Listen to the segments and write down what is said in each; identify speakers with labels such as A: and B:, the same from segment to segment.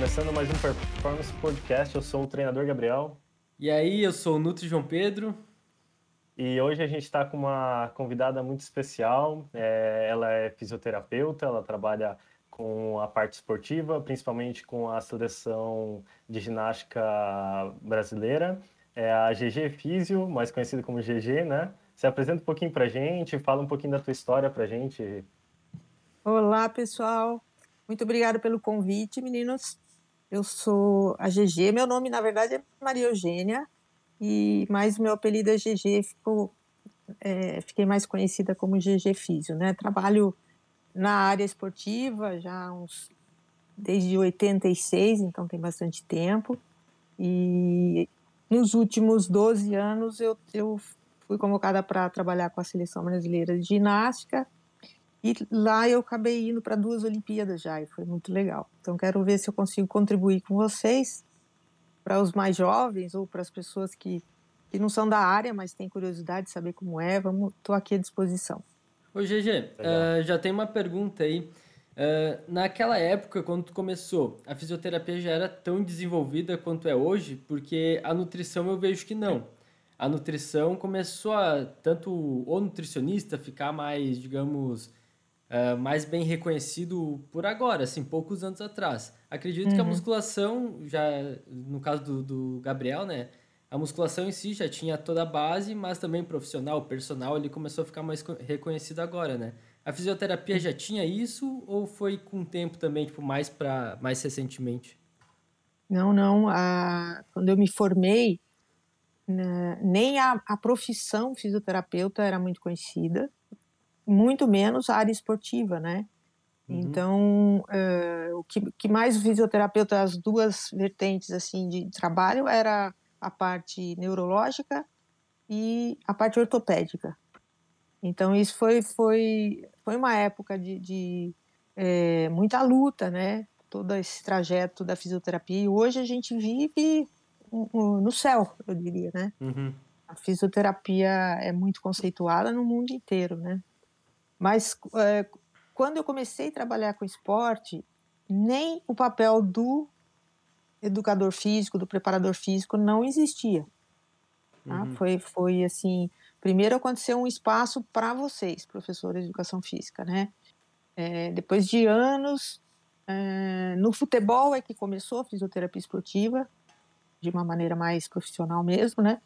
A: começando mais um Performance Podcast. Eu sou o treinador Gabriel.
B: E aí, eu sou o Nutri João Pedro.
A: E hoje a gente está com uma convidada muito especial. É, ela é fisioterapeuta, ela trabalha com a parte esportiva, principalmente com a seleção de ginástica brasileira. É a GG Físio, mais conhecida como GG, né? Se apresenta um pouquinho para a gente, fala um pouquinho da tua história para a gente.
C: Olá, pessoal. Muito obrigada pelo convite, meninos. Eu sou a GG. Meu nome, na verdade, é Maria Eugênia, e mais meu apelido é GG. Ficou, é, fiquei mais conhecida como GG Físio, né? Trabalho na área esportiva já uns desde 86, então tem bastante tempo. E nos últimos 12 anos eu, eu fui convocada para trabalhar com a seleção brasileira de ginástica e lá eu acabei indo para duas Olimpíadas já, e foi muito legal. Então quero ver se eu consigo contribuir com vocês, para os mais jovens ou para as pessoas que, que não são da área, mas têm curiosidade de saber como é. Vamos, estou aqui à disposição.
B: Ô GG, uh, eh, já tem uma pergunta aí. Uh, naquela época, quando tu começou, a fisioterapia já era tão desenvolvida quanto é hoje? Porque a nutrição eu vejo que não. A nutrição começou a, tanto o nutricionista ficar mais, digamos, uh, mais bem reconhecido por agora, assim, poucos anos atrás. Acredito uhum. que a uhum. musculação, já no caso do, do Gabriel, né? A musculação em si já tinha toda a base, mas também profissional, personal, ele começou a ficar mais reconhecido agora, né? A fisioterapia já tinha isso ou foi com o tempo também, tipo, mais para mais recentemente?
C: Não, não. A, quando eu me formei, né, nem a, a profissão fisioterapeuta era muito conhecida muito menos a área esportiva, né? Uhum. Então, uh, o que, que, mais o fisioterapeuta, as duas vertentes assim de trabalho era a parte neurológica e a parte ortopédica. Então, isso foi, foi, foi uma época de, de é, muita luta, né? Todo esse trajeto da fisioterapia. E hoje a gente vive no céu, eu diria, né? Uhum. A fisioterapia é muito conceituada no mundo inteiro, né? Mas é, quando eu comecei a trabalhar com esporte, nem o papel do educador físico, do preparador físico, não existia. Tá? Uhum. Foi, foi assim, primeiro aconteceu um espaço para vocês, professores de educação física, né? É, depois de anos, é, no futebol é que começou a fisioterapia esportiva, de uma maneira mais profissional mesmo, né?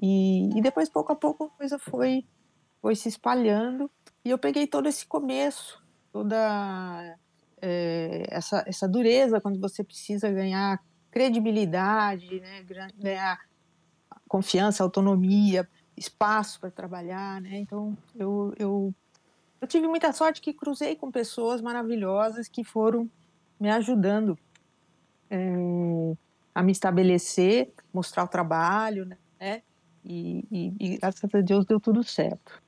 C: E, e depois, pouco a pouco, a coisa foi, foi se espalhando e eu peguei todo esse começo, toda é, essa, essa dureza quando você precisa ganhar credibilidade, né, ganhar confiança, autonomia, espaço para trabalhar, né? Então eu, eu eu tive muita sorte que cruzei com pessoas maravilhosas que foram me ajudando é, a me estabelecer, mostrar o trabalho, né? E, e, e graças a Deus deu tudo certo.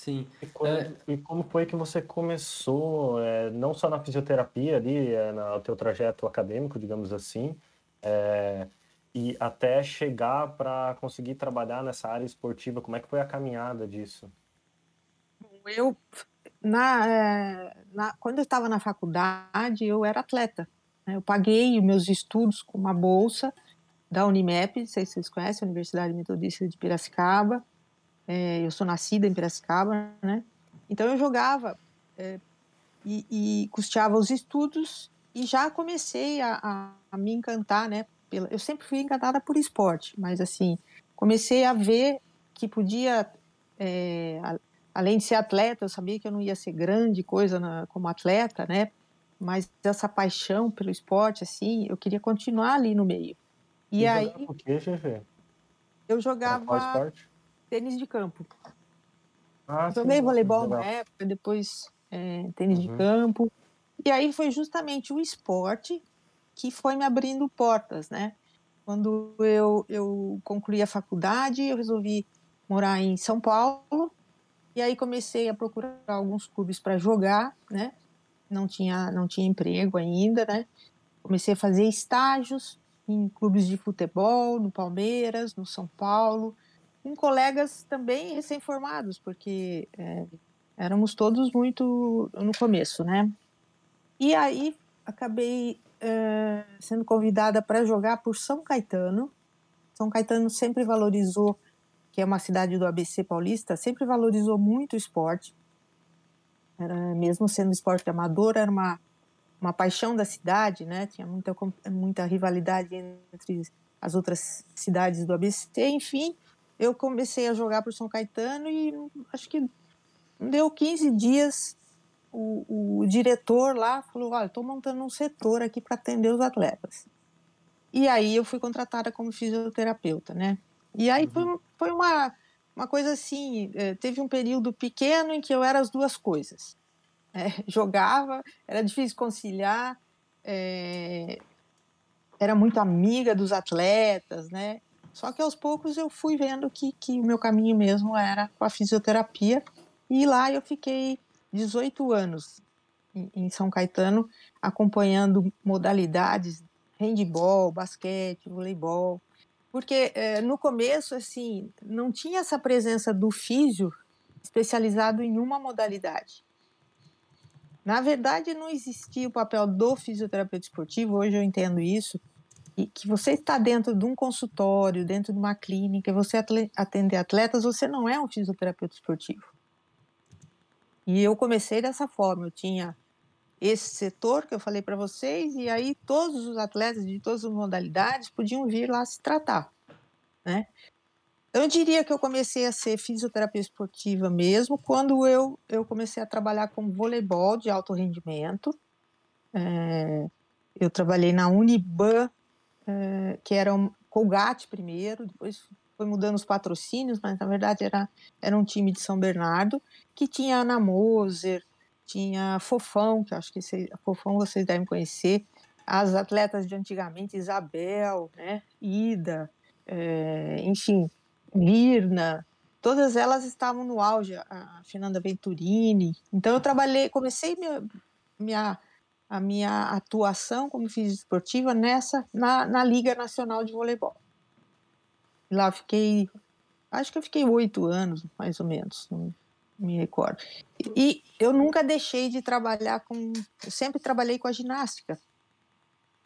B: Sim.
A: E, quando, é... e, como foi que você começou, é, não só na fisioterapia ali, é, no teu trajeto acadêmico, digamos assim, é, e até chegar para conseguir trabalhar nessa área esportiva, como é que foi a caminhada disso?
C: Eu, na, é, na quando eu estava na faculdade, eu era atleta. Né? Eu paguei meus estudos com uma bolsa da Unimep, não sei se vocês conhecem, a Universidade Metodista de Piracicaba, é, eu sou nascida em Piracicaba, né? Então eu jogava é, e, e, custeava os estudos e já comecei a, a, a me encantar, né? Pela, eu sempre fui encantada por esporte, mas assim comecei a ver que podia, é, a, além de ser atleta, eu sabia que eu não ia ser grande coisa na, como atleta, né? Mas essa paixão pelo esporte, assim, eu queria continuar ali no meio.
A: E, e aí. O quê?
C: Eu jogava. Qual esporte? Tênis de campo. Ah, Tomei sim, voleibol na época, depois é, tênis uhum. de campo. E aí foi justamente o esporte que foi me abrindo portas, né? Quando eu, eu concluí a faculdade, eu resolvi morar em São Paulo. E aí comecei a procurar alguns clubes para jogar, né? Não tinha, não tinha emprego ainda, né? Comecei a fazer estágios em clubes de futebol, no Palmeiras, no São Paulo, com colegas também recém-formados, porque é, éramos todos muito no começo, né? E aí acabei é, sendo convidada para jogar por São Caetano. São Caetano sempre valorizou, que é uma cidade do ABC paulista, sempre valorizou muito o esporte. Era, mesmo sendo esporte amador, era uma, uma paixão da cidade, né? Tinha muita, muita rivalidade entre as outras cidades do ABC. Enfim, eu comecei a jogar por São Caetano e acho que deu 15 dias o, o diretor lá falou: Olha, estou montando um setor aqui para atender os atletas. E aí eu fui contratada como fisioterapeuta, né? E aí uhum. foi, foi uma, uma coisa assim: é, teve um período pequeno em que eu era as duas coisas. É, jogava, era difícil conciliar, é, era muito amiga dos atletas, né? Só que aos poucos eu fui vendo que, que o meu caminho mesmo era com a fisioterapia. E lá eu fiquei 18 anos em São Caetano, acompanhando modalidades handball, basquete, voleibol, porque é, no começo assim não tinha essa presença do físio especializado em uma modalidade. Na verdade, não existia o papel do fisioterapeuta esportivo. Hoje eu entendo isso, que você está dentro de um consultório, dentro de uma clínica, você atender atletas, você não é um fisioterapeuta esportivo. E eu comecei dessa forma, eu tinha esse setor que eu falei para vocês, e aí todos os atletas de todas as modalidades podiam vir lá se tratar, né? Eu diria que eu comecei a ser fisioterapeuta esportiva mesmo quando eu, eu comecei a trabalhar com voleibol de alto rendimento. É, eu trabalhei na Uniban, é, que era um Colgate primeiro, depois foi mudando os patrocínios, mas na verdade era, era um time de São Bernardo, que tinha Ana Moser, tinha Fofão, que acho que vocês, Fofão vocês devem conhecer, as atletas de antigamente, Isabel, né, Ida, é, enfim, Lirna, todas elas estavam no auge, a Fernanda Venturini. Então eu trabalhei, comecei minha, minha a minha atuação como física esportiva nessa na, na Liga Nacional de Voleibol. Lá fiquei, acho que eu fiquei oito anos, mais ou menos, não me recordo. E eu nunca deixei de trabalhar com, eu sempre trabalhei com a ginástica,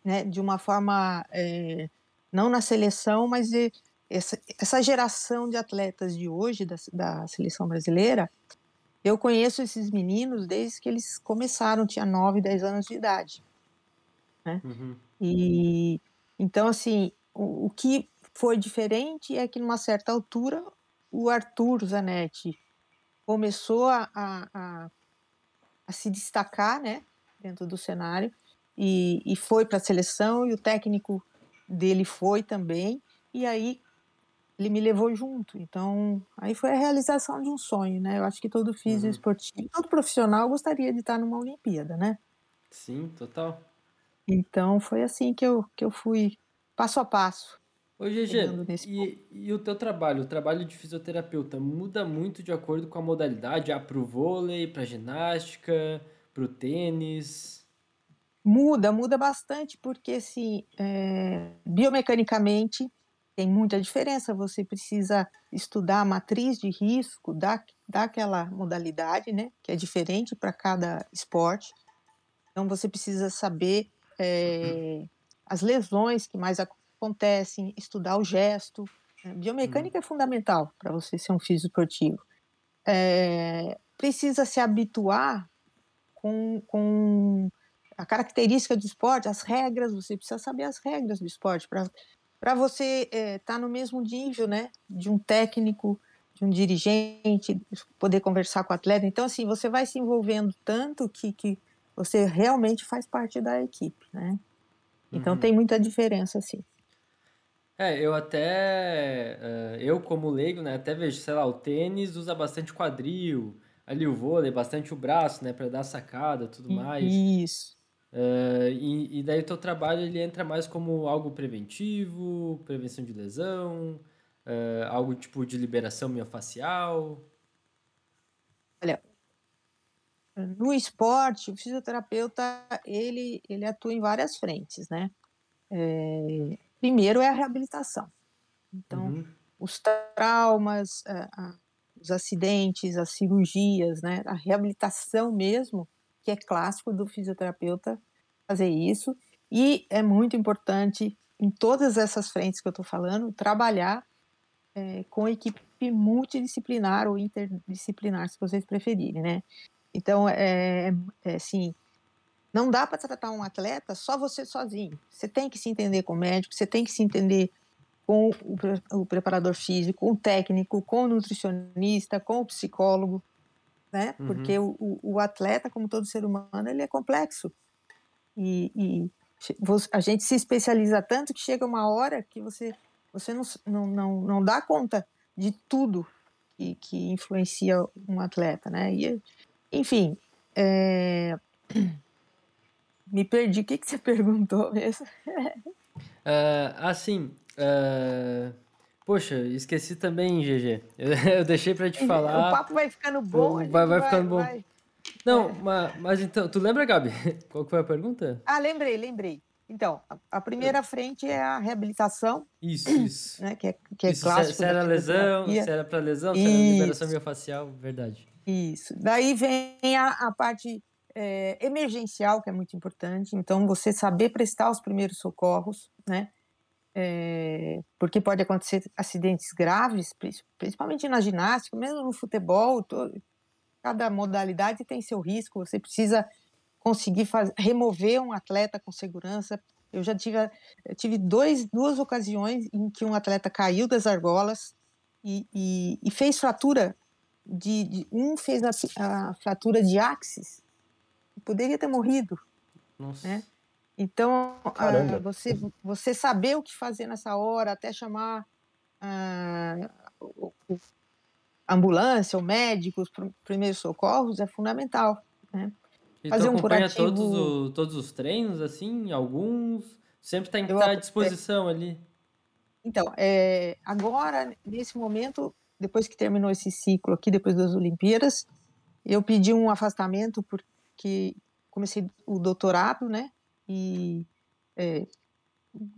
C: né, de uma forma, é, não na seleção, mas de, essa, essa geração de atletas de hoje, da, da seleção brasileira, eu conheço esses meninos desde que eles começaram, tinha 9, 10 anos de idade. Né? Uhum. E então, assim, o, o, que foi diferente é que, numa certa altura, o Arthur Zanetti começou a, a, a, a se destacar né, dentro do cenário e, e foi para a seleção, e o técnico dele foi também, e aí ele me levou junto. Então, aí foi a realização de um sonho, né? Eu acho que todo físico uhum. esportivo, todo profissional gostaria de estar numa Olimpíada, né?
B: Sim, total.
C: Então, foi assim que eu, que eu fui passo a passo.
B: Ô, GG, e, e, o teu trabalho, o trabalho de fisioterapeuta, muda muito de acordo com a modalidade? Ah, para o vôlei, para ginástica, para o tênis?
C: Muda, muda bastante, porque assim, é, biomecanicamente tem muita diferença. Você precisa estudar a matriz de risco da, daquela modalidade, né? Que é diferente para cada esporte. Então você precisa saber é, as lesões que mais acontecem, estudar o gesto. Né? Biomecânica hum. é fundamental para você ser um físico esportivo. É, precisa se habituar com, com a característica do esporte, as regras, você precisa saber as regras do esporte para você estar é, tá no mesmo nível, né, de um técnico, de um dirigente, poder conversar com o atleta. Então, assim, você vai se envolvendo tanto que, que você realmente faz parte da equipe, né? Então, uhum. tem muita diferença, assim.
B: É, eu até, uh, eu como leigo, né, até vejo, sei lá, o tênis usa bastante quadril, ali o vôlei, bastante o braço, né, para dar sacada, tudo mais.
C: Isso.
B: Uh, e, e, daí o teu trabalho ele entra mais como algo preventivo, prevenção de lesão, uh, algo tipo de liberação miofascial.
C: Olha, no esporte, o fisioterapeuta ele, ele atua em várias frentes, né? É, primeiro é a reabilitação. Então, uhum. os traumas, os acidentes, as cirurgias, né? A reabilitação mesmo, que é clássico do fisioterapeuta fazer isso. E é muito importante, em todas essas frentes que eu estou falando, trabalhar é, com equipe multidisciplinar ou interdisciplinar, se vocês preferirem, né? Então, é, é assim, não dá para tratar um atleta só você sozinho. Você tem que se entender com o médico, você tem que se entender com o, o preparador físico, com o técnico, com o nutricionista, com o psicólogo, né? Uhum. Porque o, o, atleta, como todo ser humano, ele é complexo. E, e, a gente se especializa tanto que chega uma hora que você, você não, não, não, não dá conta de tudo que, que influencia um atleta, né? E, enfim, é... me perdi. O que, que você perguntou mesmo?
B: uh, assim, uh... Poxa, esqueci também, GG. Eu, eu deixei para te falar.
C: O papo vai ficando bom.
B: Vai, vai, vai ficando bom. Vai... Não, é. mas, mas, então, tu lembra, Gabi? Qual foi a pergunta?
C: Ah, lembrei, lembrei. Então, a, a primeira frente é a reabilitação.
B: Isso, isso.
C: Né, que é, que é isso, clássico.
B: Se, era lesão, se era para lesão, isso. se era liberação miofascial, verdade.
C: Isso. Daí vem a, a parte é, emergencial, que é muito importante. Então, você saber prestar os primeiros socorros, né? É, porque pode acontecer acidentes graves, principalmente na ginástica, mesmo no futebol, todo, cada modalidade tem seu risco, você precisa conseguir faz, remover um atleta com segurança. Eu já tive, eu tive dois, duas ocasiões em que um atleta caiu das argolas e, e, e fez fratura de, de, um fez a, a fratura de axis, poderia ter morrido, Nossa. né? Então, uh, você, você saber o que fazer nessa hora, até chamar uh, ambulância ou médicos, primeiros socorros, é fundamental. Né?
B: E fazer um curativo... todos, o, todos os treinos, assim, alguns? Sempre está tá à disposição é... ali?
C: Então, é, agora, nesse momento, depois que terminou esse ciclo aqui, depois das Olimpíadas, eu pedi um afastamento porque comecei o doutorado, né? E é,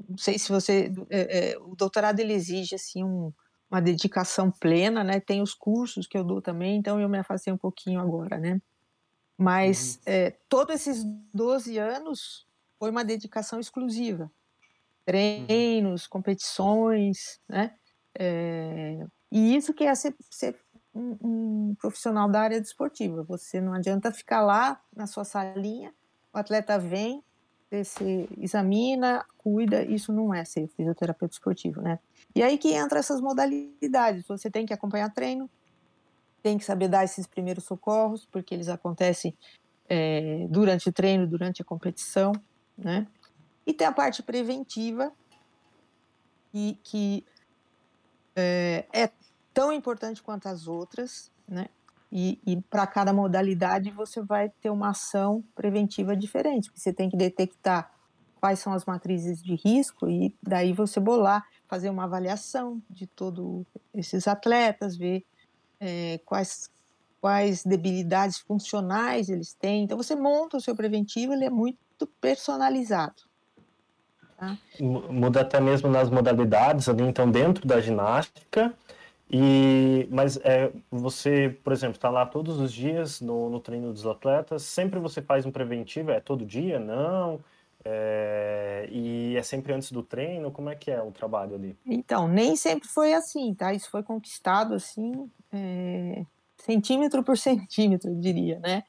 C: não sei se você é, é, o doutorado ele exige assim um, uma dedicação plena né? Tem os cursos que eu dou também então eu me afastei um pouquinho agora né? Mas uhum. todos esses 12 anos foi uma dedicação exclusiva. Treinos uhum. competições né? E isso que é ser, ser um, um profissional da área desportiva. Você não adianta ficar lá na sua salinha o atleta vem você examina, cuida, isso não é ser fisioterapeuta esportivo, né? E aí que entra essas modalidades, você tem que acompanhar treino, tem que saber dar esses primeiros socorros, porque eles acontecem é, durante o treino, durante a competição, né? E tem a parte preventiva, que, que é, é tão importante quanto as outras, né? E, e para cada modalidade você vai ter uma ação preventiva diferente, você tem que detectar quais são as matrizes de risco e daí você bolar, fazer uma avaliação de todos esses atletas, ver é, quais, quais debilidades funcionais eles têm. Então você monta o seu preventivo, ele é muito personalizado.
A: Tá? Muda até mesmo nas modalidades ali, então dentro da ginástica e, mas é, você, por exemplo, está lá todos os dias no, no treino dos atletas, sempre você faz um preventivo, é todo dia? Não? É, e é sempre antes do treino? Como é que é o trabalho ali?
C: Então, nem sempre foi assim, tá? Isso foi conquistado assim, é, centímetro por centímetro, eu diria, né?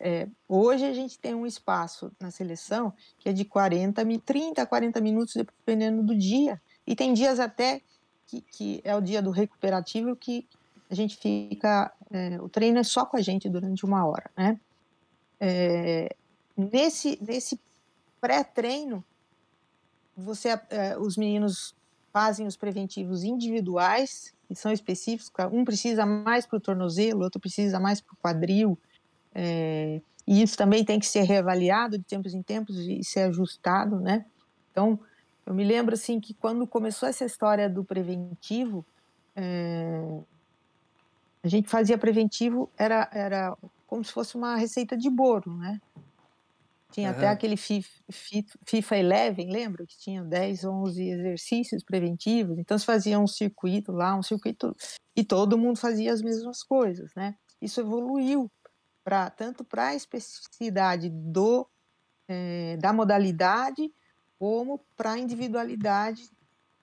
C: É, hoje a gente tem um espaço na seleção que é de 40, 30 a 40 minutos, dependendo do dia, e tem dias até que, que é o dia do recuperativo que a gente fica, é, o treino é só com a gente durante uma hora, né? É, nesse nesse pré-treino, você, é, os meninos fazem os preventivos individuais que são específicos. Um precisa mais para o tornozelo, outro precisa mais para o quadril. É, e isso também tem que ser reavaliado de tempos em tempos e ser ajustado, né? Então, eu me lembro assim que quando começou essa história do preventivo, é, a gente fazia preventivo era era como se fosse uma receita de bolo, né? Tinha uhum. até aquele FIFA 11, lembra? Que tinha 10, 11 exercícios preventivos. Então, se fazia um circuito lá, um circuito... E todo mundo fazia as mesmas coisas, né? Isso evoluiu para tanto para a especificidade do, é, da modalidade, como para a individualidade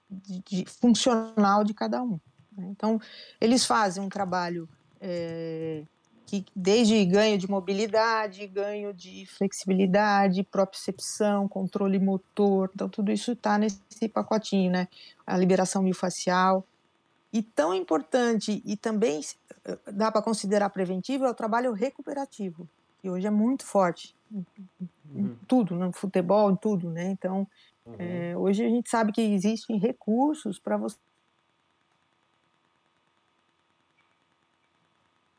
C: de, de, funcional de cada um. Né? Então, eles fazem um trabalho é, que desde ganho de mobilidade, ganho de flexibilidade, propriocepção, controle motor, então tudo isso está nesse pacotinho, né? A liberação miofascial. E tão importante e também eh, dá para considerar preventivo é o trabalho recuperativo, que hoje é muito forte em, uhum. tudo, no futebol, em tudo, né? Então, uhum. é, hoje a gente sabe que existem recursos para você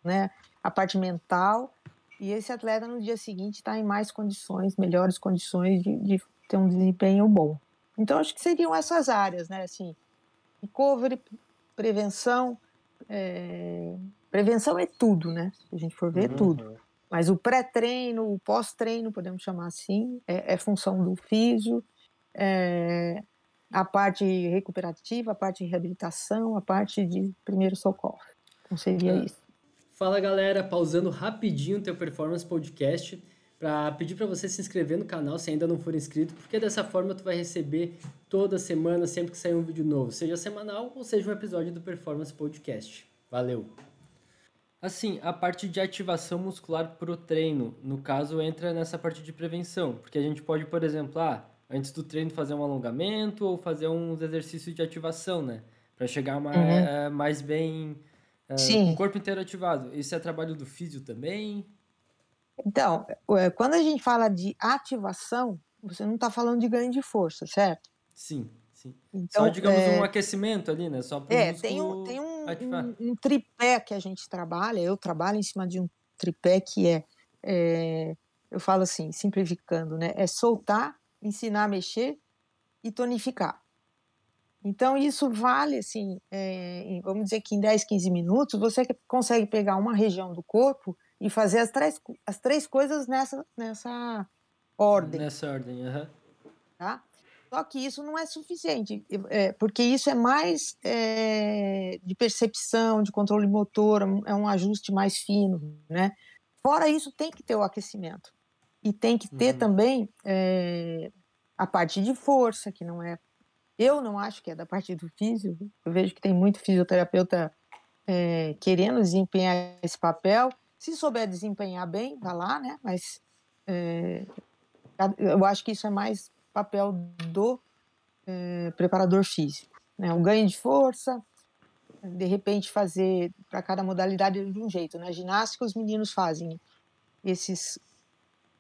C: né, a parte mental, e esse atleta no dia seguinte está em mais condições, melhores condições de, de, ter um desempenho bom. Então, acho que seriam essas áreas, né, assim, recovery, prevenção, é, prevenção é tudo, né, se a gente for ver, é uhum. tudo. Mas o pré-treino, o pós-treino, podemos chamar assim, é, é função do físio, é, a parte recuperativa, a parte de reabilitação, a parte de primeiro socorro. Então seria é. isso.
B: Fala galera, pausando rapidinho o teu Performance Podcast para pedir para você se inscrever no canal se ainda não for inscrito, porque dessa forma tu vai receber toda semana, sempre que sair um vídeo novo, seja semanal ou seja um episódio do Performance Podcast. Valeu! Assim, a parte de ativação muscular pro treino, no caso, entra nessa parte de prevenção, porque a gente pode, por exemplo, ah, antes do treino fazer um alongamento ou fazer uns exercícios de ativação, né? Para chegar mais, uhum. é, mais bem com o corpo inteiro ativado. Isso é trabalho do físio também?
C: Então, é, quando a gente fala de ativação, você não está falando de ganho de força, certo?
B: Sim, sim. Então, Só, digamos, é... um aquecimento ali, né? Só
C: é, tem, um, tem um, um, um, tripé que a gente trabalha, eu trabalho em cima de um tripé que é, é, eu falo assim, simplificando, né? É soltar, ensinar a mexer e tonificar. Então, isso vale, assim, é, vamos dizer que em 10, 15 minutos, você consegue pegar uma região do corpo e fazer as três, as três coisas nessa, nessa ordem.
B: Nessa ordem, aham. Uhum.
C: Tá? Só que isso não é suficiente, é, porque isso é mais é, de percepção, de controle motor, é um ajuste mais fino, né? Fora isso, tem que ter o aquecimento. E tem que ter uhum. também é, a parte de força, que não é eu não acho que é da parte do físico. Eu vejo que tem muito fisioterapeuta é, querendo desempenhar esse papel. Se souber desempenhar bem, vá lá, né? Mas é, eu acho que isso é mais papel do é, preparador físico. Né? O ganho de força, de repente fazer para cada modalidade de um jeito. Na né? ginástica, os meninos fazem esses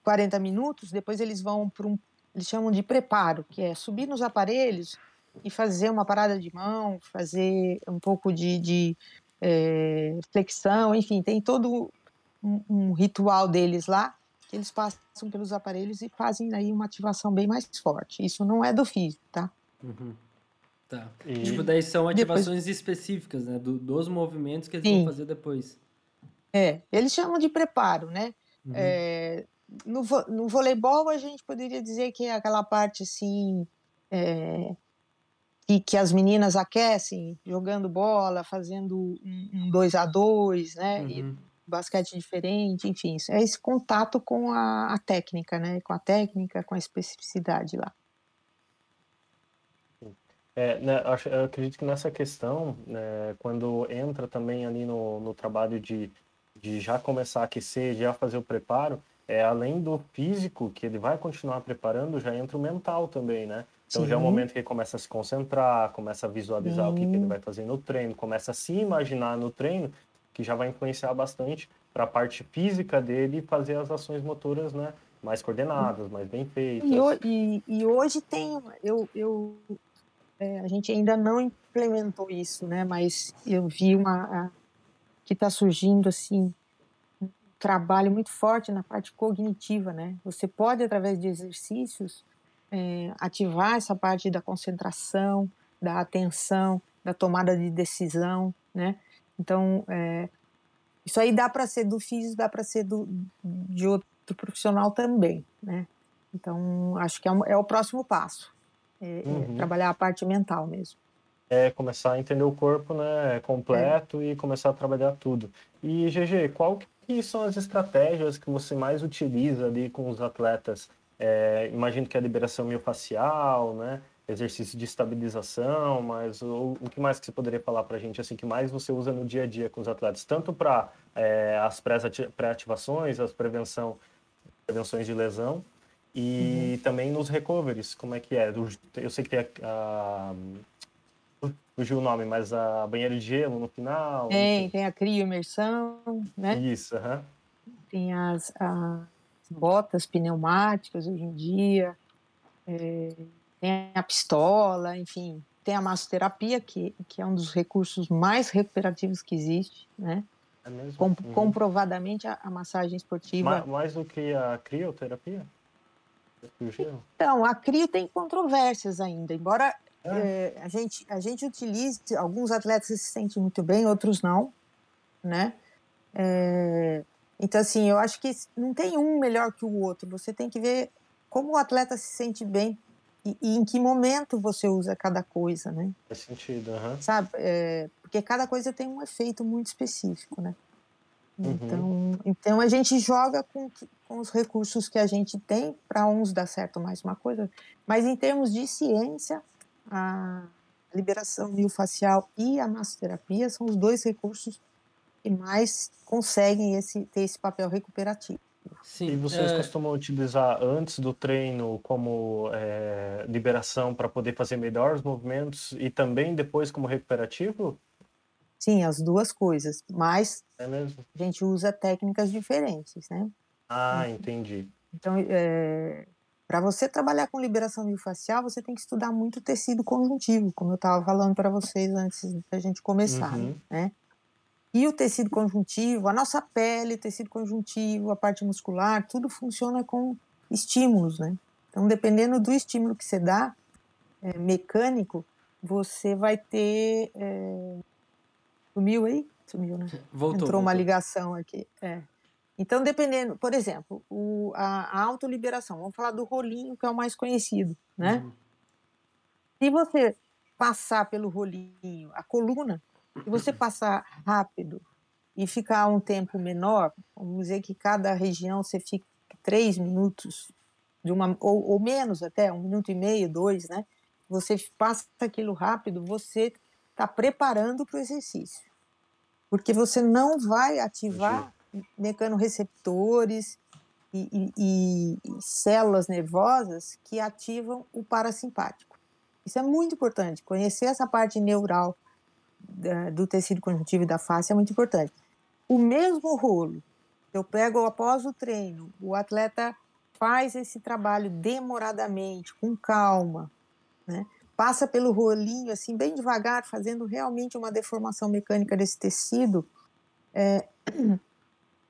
C: 40 minutos, depois eles vão para um eles chamam de preparo, que é subir nos aparelhos e fazer uma parada de mão, fazer um pouco de, de é, flexão, enfim, tem todo um, um, ritual deles lá, que eles passam pelos aparelhos e fazem aí uma ativação bem mais forte. Isso não é do físico, tá?
B: Uhum. Tá. E... Tipo, daí são ativações depois... específicas, né? Do, dos movimentos que eles Sim. vão fazer depois.
C: É, eles chamam de preparo, né? Uhum. É, no, no voleibol, a gente poderia dizer que é aquela parte assim. É, que, que as meninas aquecem jogando bola, fazendo um 2 a 2 né? Uhum. E basquete diferente, enfim, é esse contato com a, a, técnica, né? Com a técnica, com a especificidade lá.
A: É, né, eu acredito que nessa questão, né, quando entra também ali no, no trabalho de, de já começar a aquecer, já fazer o preparo, é, além do físico, que ele vai continuar preparando, já entra o mental também, né? Então Sim. já é o momento que ele começa a se concentrar, começa a visualizar Sim. o que, que, ele vai fazer no treino, começa a se imaginar no treino, que já vai influenciar bastante para a parte física dele fazer as ações motoras, né? Mais coordenadas, mais bem feitas.
C: E, e, e hoje tem, eu, eu é, a gente ainda não implementou isso, né? Mas eu vi uma que está surgindo assim trabalho muito forte na parte cognitiva, né? Você pode, através de exercícios, é, ativar essa parte da concentração, da atenção, da tomada de decisão, né? Então, é, isso aí dá para ser do físico, dá para ser do, de outro profissional também, né? Então, acho que é, um, é o próximo passo, é, é uhum. trabalhar a parte mental mesmo.
A: É começar a entender o corpo, né, completo e começar a trabalhar tudo. E GG, qual que são as estratégias que você mais utiliza ali com os atletas É, imagino que a liberação miofascial, né? Exercício de estabilização, mas o, o que mais que você poderia falar para a gente, assim, que mais você usa no dia a dia com os atletas, tanto para é, as pré-ativações, as prevenção, prevenções de lesão, e uhum. também nos recoveries, como é que é? Eu sei que tem a, a fugiu o nome, mas a banheira de gelo no final.
C: Tem, enfim. tem a crioimersão, né?
A: Isso, aham.
C: Uhum. Tem as, as, botas pneumáticas hoje em dia, é, tem a pistola, enfim, tem a massoterapia, que, que é um dos recursos mais recuperativos que existe, né? É mesmo? Com, uhum. Comprovadamente a, a, massagem esportiva.
A: Mais, mais do que a crioterapia?
C: Então, a CRIO tem controvérsias ainda, embora é. É, a, gente, a gente utilize, alguns atletas se sentem muito bem, outros não, né? É, então, assim, eu acho que não tem um melhor que o outro, você tem que ver como o atleta se sente bem e, e em que momento você usa cada coisa, né?
A: Faz sentido, uhum.
C: Sabe, é, porque cada coisa tem um efeito muito específico, né? Uhum. Então, então a gente joga com, com os recursos que a gente tem, para uns dá certo mais uma coisa, mas em termos de ciência, a liberação miofascial e a massoterapia são os dois recursos que mais conseguem esse, ter esse papel recuperativo.
A: Sim, e vocês é... costumam utilizar antes do treino como é, liberação para poder fazer melhores movimentos e também depois como recuperativo?
C: Sim, as duas coisas, mas é a gente usa técnicas diferentes, né?
A: Ah, uhum. entendi.
C: Então, é, para você trabalhar com liberação miofascial, você tem que estudar muito tecido conjuntivo, como eu estava falando para vocês antes da gente começar, uhum. né? E o tecido conjuntivo, a nossa pele, o tecido conjuntivo, a parte muscular, tudo funciona com estímulos, né? Então, dependendo do estímulo que você dá, é, mecânico, você vai ter é, Sumiu aí? Sumiu, né?
B: Voltou.
C: Entrou
B: voltou.
C: uma ligação aqui. É. Então, dependendo, por exemplo, o, a, a autoliberação, vamos falar do rolinho, que é o mais conhecido, né? Uhum. Se você passar pelo rolinho, a coluna, se você passar rápido e ficar um tempo menor, vamos dizer que cada região você fica três minutos, de uma, ou, ou menos até, um minuto e meio, dois, né? Você passa aquilo rápido, você está preparando para o exercício. Porque você não vai ativar mecanorreceptores e, e, e, e células nervosas que ativam o parasimpático. Isso é muito importante. Conhecer essa parte neural do tecido conjuntivo e da face é muito importante. O mesmo rolo, eu pego após o treino, o atleta faz esse trabalho demoradamente, com calma, né? passa pelo rolinho, assim, bem devagar, fazendo realmente uma deformação mecânica desse tecido, é,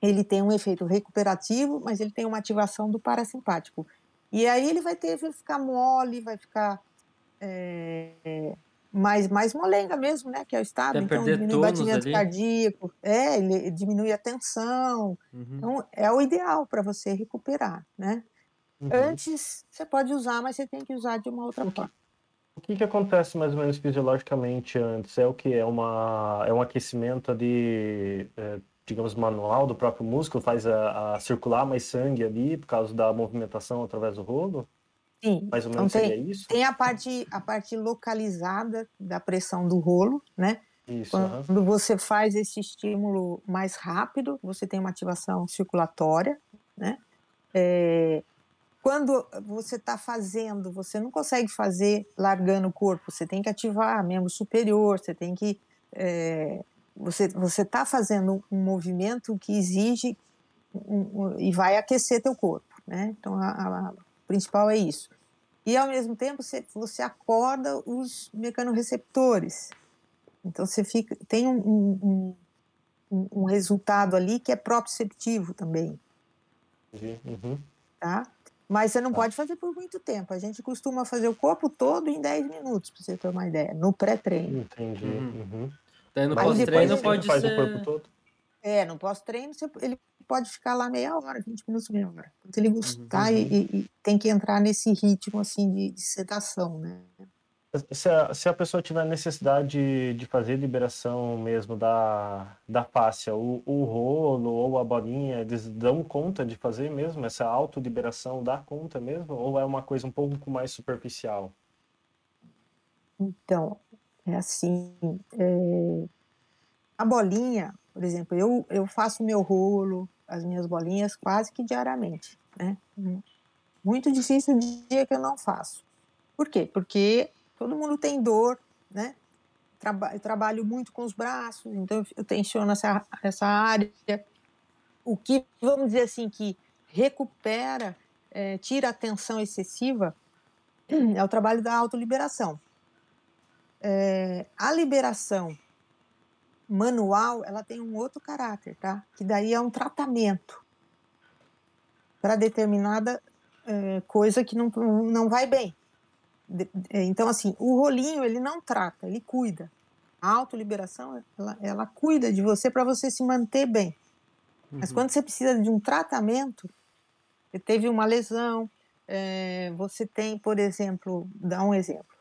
C: ele tem um efeito recuperativo, mas ele tem uma ativação do parasimpático. E aí ele vai ter, vai ficar mole, vai ficar é, mais, mais molenga mesmo, né? Que é o estado. então diminui o batimento ali. cardíaco, é, ele diminui a tensão. Uhum. Então é o ideal para você recuperar, né? Uhum. Antes você pode usar, mas você tem que usar de uma outra forma.
A: O que, que acontece mais ou menos fisiologicamente antes? É o que? É, uma, é um aquecimento de, é, digamos, manual do próprio músculo, faz a, a, circular mais sangue ali por causa da movimentação através do rolo?
C: Sim.
A: Mais ou menos então, tem, isso?
C: Tem a parte, a parte localizada da pressão do rolo, né?
A: Isso,
C: Quando uhum. você faz esse estímulo mais rápido, você tem uma ativação circulatória, né? É, quando você está fazendo, você não consegue fazer largando o corpo, você tem que ativar membro superior, você tem que. É, você está fazendo um movimento que exige um, um, e vai aquecer teu corpo, né? Então, a, a, principal é isso. E, ao mesmo tempo, você, você acorda os mecanorreceptores. Então, você fica, tem um, um, um resultado ali que é proprioceptivo também.
A: Uhum.
C: Tá? Mas você não tá. pode fazer por muito tempo. A gente costuma fazer o corpo todo em 10 minutos, para você ter uma ideia, no pré-treino.
A: Entendi. Uhum.
B: uhum. Daí no pós-treino pode
A: faz
B: ser...
A: o corpo todo?
C: É, no pós-treino ele pode ficar lá meia hora, 20 minutos, meia hora. Quando ele gostar uhum. e, e, tem que entrar nesse ritmo assim de, de sedação, né?
A: Se a, se a pessoa tiver necessidade de, de fazer liberação mesmo da, da fáscia, o, o rolo ou a bolinha, eles dão conta de fazer mesmo? Essa autoliberação dá conta mesmo? Ou é uma coisa um pouco mais superficial?
C: Então, é assim, é... a bolinha, por exemplo, eu, eu faço meu rolo, as minhas bolinhas quase que diariamente, né? Muito difícil o dia que eu não faço. Por quê? Porque todo mundo tem dor, né? Eu trabalho muito com os braços, então eu tensiono essa, essa área. O que, vamos dizer assim, que recupera, é, tira a tensão excessiva, é o trabalho da autoliberação. É, a liberação manual, ela tem um outro caráter, tá? Que daí é um tratamento para determinada é, coisa que não, não vai bem. É, então, assim, o rolinho, ele não trata, ele cuida. A autoliberação, ela, ela cuida de você para você se manter bem. Uhum. Mas quando você precisa de um tratamento, você teve uma lesão, é, você tem, por exemplo, dá um exemplo,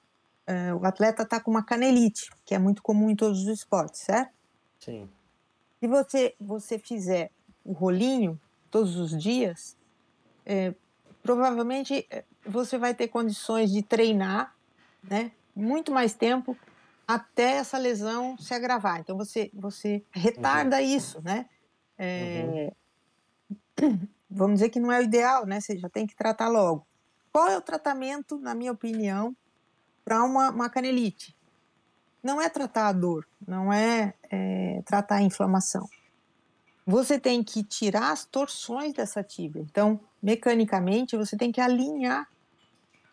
C: é, o atleta está com uma canelite, que é muito comum em todos os esportes, certo?
A: Sim.
C: Se você, você fizer o rolinho todos os dias, é, provavelmente é, você vai ter condições de treinar, né, muito mais tempo até essa lesão se agravar. Então você você retarda uhum. isso, né? É, uhum. Vamos dizer que não é o ideal, né? Você já tem que tratar logo. Qual é o tratamento, na minha opinião, para uma, uma canelite? Não é tratar a dor, não é, é tratar a inflamação. Você tem que tirar as torções dessa tíbia. Então, mecanicamente, você tem que alinhar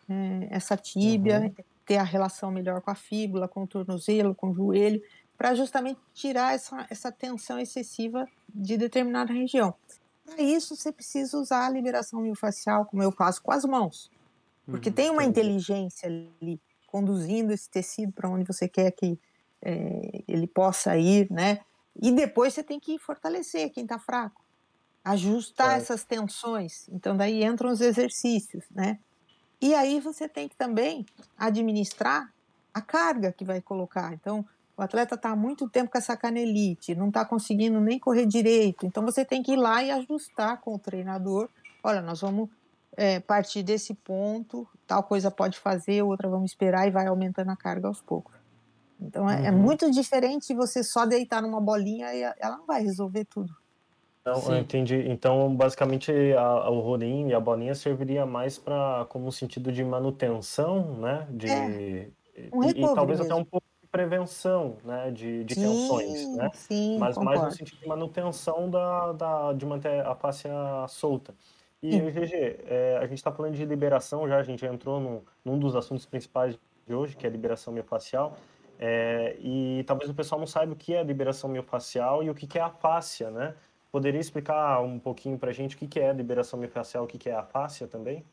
C: é, essa tíbia, uhum. ter a relação melhor com a fíbula, com o tornozelo, com o joelho, para justamente tirar essa, essa tensão excessiva de determinada região. Para isso, você precisa usar a liberação miofascial, como eu faço com as mãos, porque uhum. tem uma inteligência ali conduzindo esse tecido para onde você quer que é, ele possa ir, né? E depois você tem que fortalecer quem está fraco, ajustar é. essas tensões. Então daí entram os exercícios, né? E aí você tem que também administrar a carga que vai colocar. Então, o atleta está muito tempo com essa canelite, não está conseguindo nem correr direito. Então, você tem que ir lá e ajustar com o treinador. Olha, nós vamos é, partir desse ponto, tal coisa pode fazer, outra vamos esperar e vai aumentando a carga aos poucos. Então, é, é uhum. é muito diferente você só deitar numa bolinha e ela não vai resolver tudo.
A: Então, eu entendi. Então, basicamente, a, o rolinho e a bolinha serviria mais para como um sentido de manutenção, né? De,
C: é, um e,
A: e, talvez mesmo. até um pouco de prevenção, né? De, de sim, tensões, né?
C: Sim,
A: Mas
C: concordo.
A: mais no sentido de manutenção da, da, de manter a face solta. E. GG, é, a gente está falando de liberação já, a gente já entrou no, num dos assuntos principais de hoje, que é a liberação miofascial. É, e talvez o pessoal não saiba o que é a liberação miofascial e o que é a fáscia, né? Poderia explicar um pouquinho para a gente o que é a liberação miofascial, o que é a fáscia também?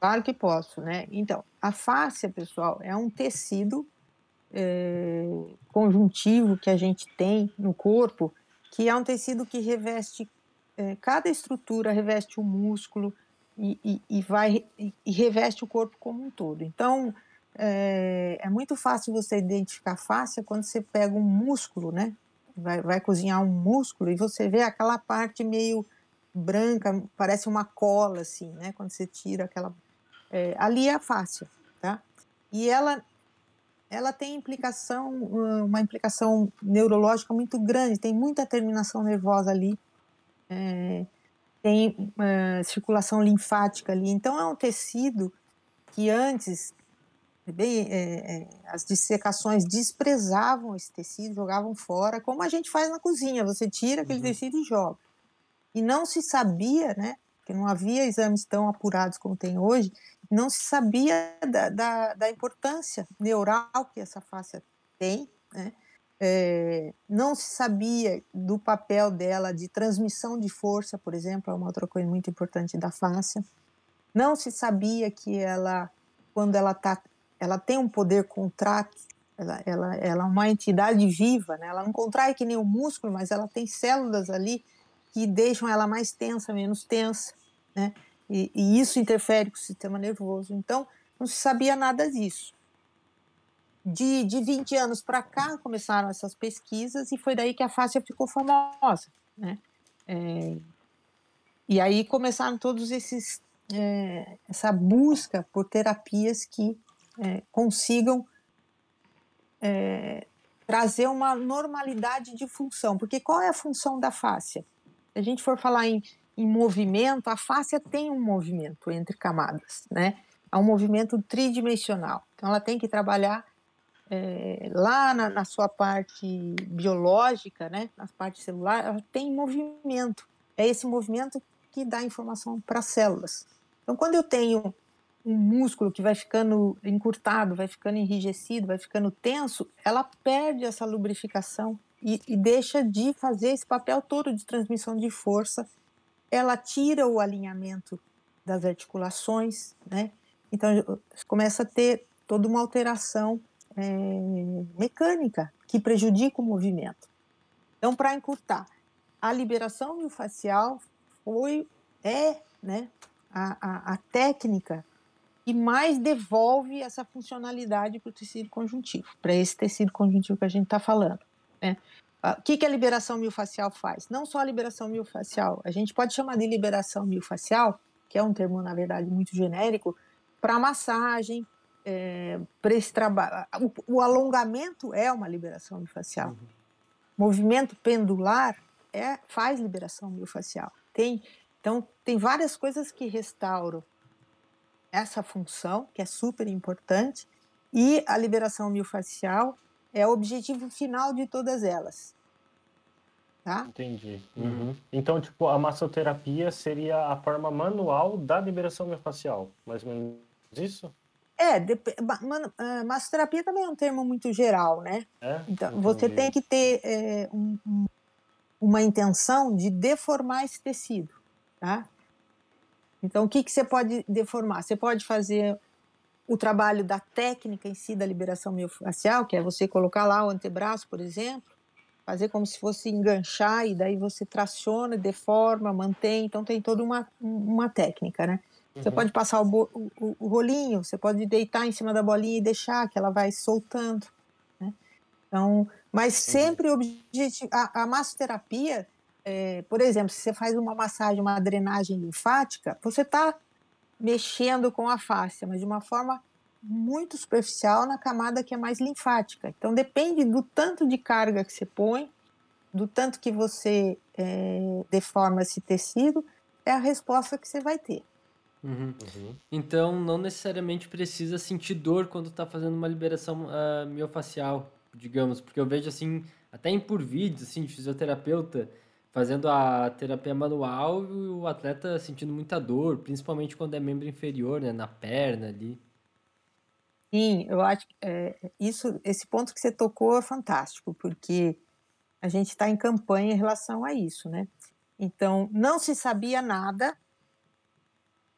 C: Claro que posso, né? Então, a fáscia, pessoal, é um tecido é, conjuntivo que a gente tem no corpo, que é um tecido que reveste, é, cada estrutura reveste o músculo e, e, e vai e, e, reveste o corpo como um todo. Então, é, é muito fácil você identificar fáscia quando você pega um músculo, né? vai, vai cozinhar um músculo e você vê aquela parte meio branca, parece uma cola, assim, né? Quando você tira aquela. É, ali é a fáscia, tá? E ela, ela tem implicação, uma implicação neurológica muito grande, tem muita terminação nervosa ali, é, tem é, circulação linfática ali. Então, é um tecido que antes bem, é, é, as dissecações desprezavam esse tecido, jogavam fora, como a gente faz na cozinha, você tira aquele uhum. tecido e joga. E não se sabia, né, que não havia exames tão apurados como tem hoje, não se sabia da, da, da importância neural que essa face tem, né, é, não se sabia do papel dela de transmissão de força, por exemplo, é uma outra coisa muito importante da face. Não se sabia que ela, quando ela está ela tem um poder contrátil, ela, ela, ela é uma entidade viva, né? ela não contrai que nem o músculo, mas ela tem células ali que deixam ela mais tensa, menos tensa, né? E, e, isso interfere com o sistema nervoso. Então, não se sabia nada disso. De, de 20 anos para cá começaram essas pesquisas e foi daí que a fáscia ficou famosa, né? É, e aí começaram todos esses é, essa busca por terapias que é, consigam é, trazer uma normalidade de função, porque qual é a função da fáscia? Se a gente for falar em, em movimento, a fáscia tem um movimento entre camadas, né? É um movimento tridimensional. Então ela tem que trabalhar é, lá na, na, sua parte biológica, né, na parte celular, ela tem movimento. É esse movimento que dá informação para as células. Então, quando eu tenho um músculo que vai ficando encurtado, vai ficando enrijecido, vai ficando tenso, ela perde essa lubrificação e, e deixa de fazer esse papel todo de transmissão de força. Ela tira o alinhamento das articulações, né? Então começa a ter toda uma alteração é, mecânica que prejudica o movimento. Então, para encurtar, a liberação miofascial foi, é, né, a, a, a técnica que mais devolve essa funcionalidade para o tecido conjuntivo, para esse tecido conjuntivo que a gente está falando. Né? O que, que a liberação miofascial faz? Não só a liberação miofascial, a gente pode chamar de liberação miofascial, que é um termo, na verdade, muito genérico, para massagem, é, para esse trabalho. O, o, alongamento é uma liberação miofascial. Uhum. Movimento pendular é, faz liberação miofascial. Tem, então, tem várias coisas que restauram essa função, que é super importante, e a liberação miofascial é o objetivo final de todas elas. Tá?
A: Entendi. Uhum. Então, tipo, a massoterapia seria a forma manual da liberação miofascial, mais ou menos isso?
C: É, de, uh, massoterapia também é um termo muito geral, né? É? Então, Entendi. você tem que ter é, um, um, uma intenção de deformar esse tecido, tá? Então, o que, que você pode deformar? Você pode fazer o trabalho da técnica em si da liberação miofascial, que é você colocar lá o antebraço, por exemplo, fazer como se fosse enganchar e daí você traciona, deforma, mantém. Então, tem toda uma, uma técnica, né? Você uhum. pode passar o, o, o, rolinho, você pode deitar em cima da bolinha e deixar que ela vai soltando. Né? Então, mas sempre o objetivo. A, a massoterapia, é, por exemplo, se você faz uma massagem, uma drenagem linfática, você está mexendo com a face, mas de uma forma muito superficial na camada que é mais linfática. Então, depende do tanto de carga que você põe, do tanto que você é, deforma esse tecido, é a resposta que você vai ter.
B: Uhum. Uhum. Então, não necessariamente precisa sentir dor quando está fazendo uma liberação uh, miofacial, digamos, porque eu vejo assim, até em por vídeos assim, de fisioterapeuta fazendo a terapia manual e o atleta sentindo muita dor, principalmente quando é membro inferior, né, na perna ali.
C: Sim, eu acho que é, isso, esse ponto que você tocou é fantástico, porque a gente está em campanha em relação a isso, né? Então, não se sabia nada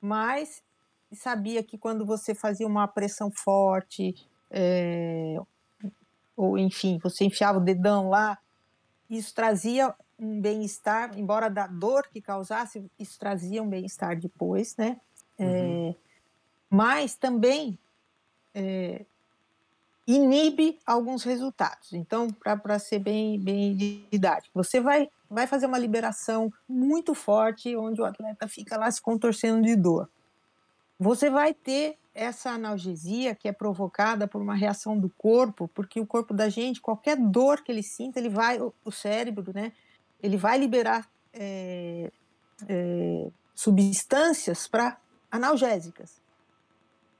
C: mas sabia que quando você fazia uma pressão forte, é, ou enfim, você enfiava o dedão lá, isso trazia um bem-estar, embora da dor que causasse, isso trazia um bem-estar depois, né? É, uhum. É, mas também é, inibe alguns resultados. Então, para ser bem, bem didático, você vai vai fazer uma liberação muito forte, onde o atleta fica lá se contorcendo de dor. Você vai ter essa analgesia que é provocada por uma reação do corpo, porque o corpo da gente, qualquer dor que ele sinta, ele vai, o cérebro, né, ele vai liberar é, é, substâncias para analgésicas.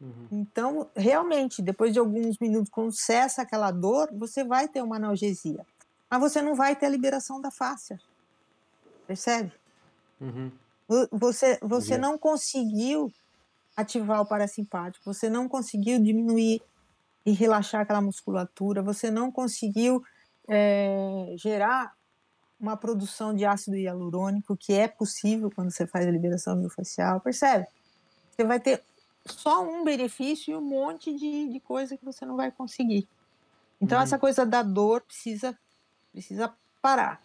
C: Uhum. Então, realmente, depois de alguns minutos, quando cessa aquela dor, você vai ter uma analgesia mas você não vai ter a liberação da fáscia. Percebe? Uhum. Você, você não conseguiu ativar o parasimpático, você não conseguiu diminuir e relaxar aquela musculatura, você não conseguiu é, gerar uma produção de ácido hialurônico, que é possível quando você faz a liberação miofascial, percebe? Você vai ter só um benefício e um monte de, de coisa que você não vai conseguir. Então, uhum. essa coisa da dor precisa precisa parar.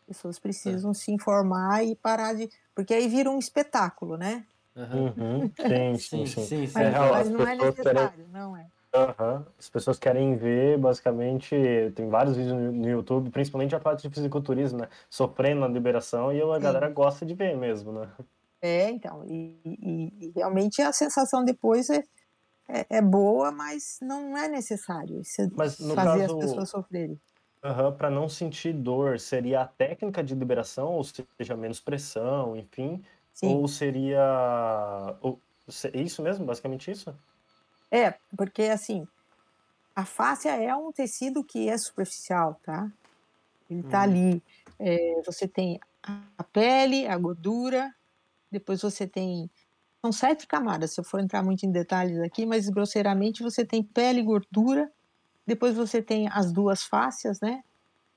C: As pessoas precisam é. se informar e parar de. Porque aí vira um espetáculo, né?
A: Uhum. sim, sim, sim. sim, sim.
C: Mas, é, mas não é necessário, não é.
A: Uhum. As pessoas querem ver, basicamente, tem vários vídeos no YouTube, principalmente a parte de fisiculturismo, né? Sofrendo na liberação e a Sim. galera gosta de ver mesmo, né?
C: É, então, e, e, e realmente a sensação depois é, é, é, boa, mas não é necessário isso mas, fazer caso, as pessoas sofrerem.
A: Uhum, para não sentir dor, seria a técnica de liberação, ou seja, menos pressão, enfim? Sim. Ou seria. Ou, isso mesmo, basicamente isso?
C: É, porque assim, a fáscia é um tecido que é superficial, tá? Ele está hum. ali. É, você tem a pele, a gordura, depois você tem. São sete camadas, se eu for entrar muito em detalhes aqui, mas grosseiramente você tem pele e gordura, depois você tem as duas fáscias, né?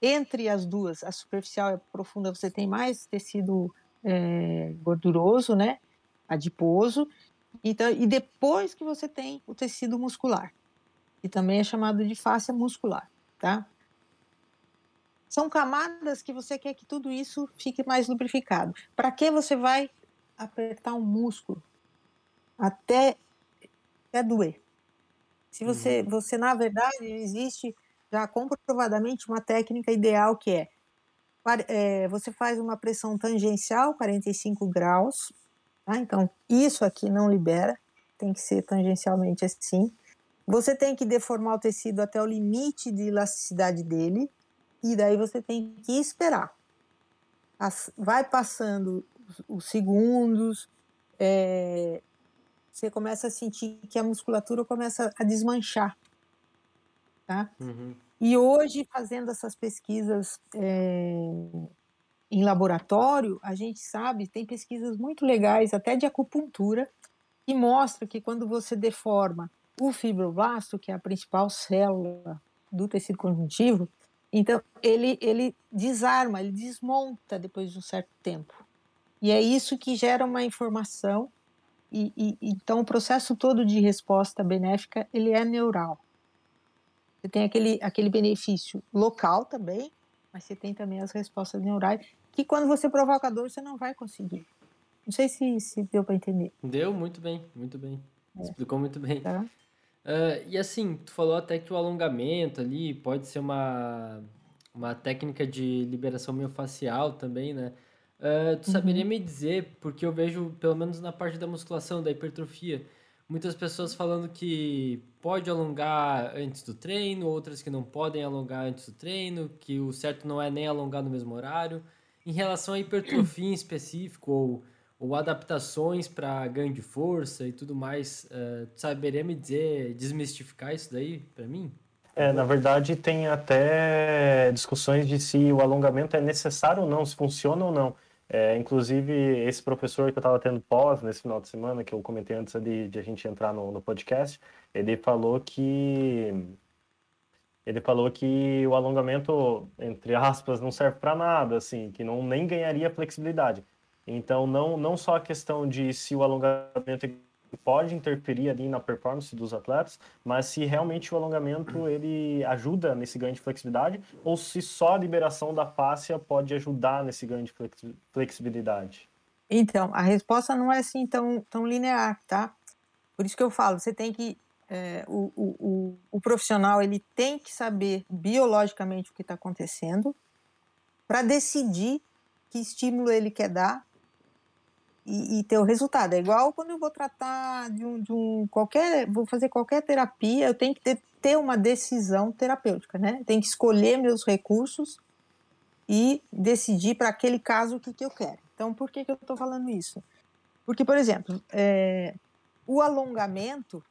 C: Entre as duas, a superficial e a profunda, você tem mais tecido é, gorduroso, né? Adiposo. Então, e depois que você tem o tecido muscular, que também é chamado de fáscia muscular, tá? São camadas que você quer que tudo isso fique mais lubrificado. Para que você vai apertar um músculo até, até doer? Se você, uhum. você, na verdade, existe já comprovadamente uma técnica ideal que é, é você faz uma pressão tangencial, 45 graus, Tá? Então, isso aqui não libera, tem que ser tangencialmente assim. Você tem que deformar o tecido até o limite de elasticidade dele, e daí você tem que esperar. As, vai passando os segundos, é, você começa a sentir que a musculatura começa a desmanchar. Tá? Uhum. E hoje, fazendo essas pesquisas é, em laboratório, a gente sabe, tem pesquisas muito legais, até de acupuntura, que mostra que quando você deforma o fibroblasto, que é a principal célula do tecido conjuntivo, então ele, ele desarma, ele desmonta depois de um certo tempo. E é isso que gera uma informação, e, e então o processo todo de resposta benéfica, ele é neural. Você tem aquele, aquele benefício local também, mas você tem também as respostas neurais, que quando você provoca dor, você não vai conseguir. Não sei se, se deu para entender.
B: Deu muito bem, muito bem. É. Explicou muito bem. Tá. Uh, e assim, tu falou até que o alongamento ali pode ser uma, uma técnica de liberação miofascial também, né? Uh, tu saberia uhum. me dizer, porque eu vejo, pelo menos na parte da musculação, da hipertrofia, muitas pessoas falando que pode alongar antes do treino, outras que não podem alongar antes do treino, que o certo não é nem alongar no mesmo horário. Em relação à hipertrofia em específico, ou, ou adaptações para ganho de força e tudo mais, uh, saberia me dizer, desmistificar isso daí para mim?
A: É, na verdade, tem até discussões de se o alongamento é necessário ou não, se funciona ou não. É, inclusive, esse professor que eu estava tendo pós nesse final de semana, que eu comentei antes de, de a gente entrar no, no podcast, ele falou que ele falou que o alongamento, entre aspas, não serve para nada, assim, que não nem ganharia flexibilidade. Então, não, não só a questão de se o alongamento pode interferir ali na performance dos atletas, mas se realmente o alongamento ele ajuda nesse ganho de flexibilidade ou se só a liberação da fáscia pode ajudar nesse ganho de flexibilidade.
C: Então, a resposta não é assim tão, tão linear, tá? Por isso que eu falo, você tem que é, o, o, o, profissional ele tem que saber biologicamente o que está acontecendo para decidir que estímulo ele quer dar e, e, ter o resultado. É igual quando eu vou tratar de um, de um qualquer, vou fazer qualquer terapia, eu tenho que ter, ter uma decisão terapêutica, né? Tenho que escolher meus recursos e decidir para aquele caso o que, que eu quero. Então, por que, que eu estou falando isso? Porque, por exemplo, é, o alongamento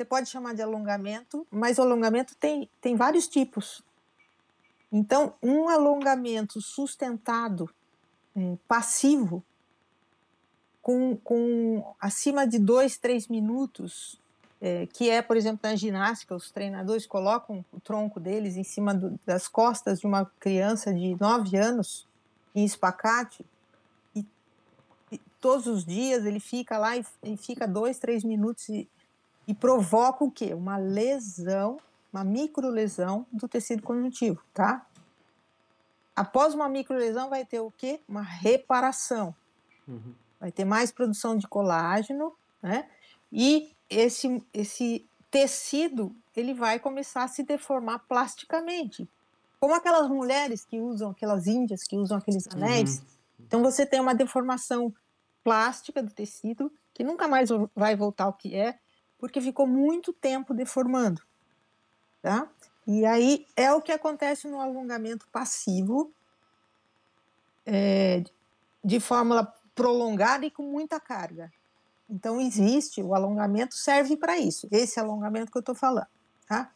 C: você pode chamar de alongamento, mas o alongamento tem, tem vários tipos. Então, um alongamento sustentado, é, passivo, com, com acima de dois, três minutos, é, que é, por exemplo, na ginástica, os treinadores colocam o tronco deles em cima do, das costas de uma criança de nove anos, em espacate, e, e, todos os dias ele fica lá e, e fica dois, três minutos e, e provoca o quê? Uma lesão, uma microlesão do tecido conjuntivo, tá? Após uma microlesão vai ter o quê? Uma reparação. Uhum. Vai ter mais produção de colágeno, né? E esse, esse tecido ele vai começar a se deformar plasticamente. Como aquelas mulheres que usam, aquelas índias que usam aqueles anéis. Uhum. Então você tem uma deformação plástica do tecido que nunca mais vai voltar ao que é, porque ficou muito tempo deformando. Tá? E aí é o que acontece no alongamento passivo, é, de fórmula prolongada e com muita carga. Então existe, o alongamento serve para isso, esse alongamento que eu estou falando. Tá?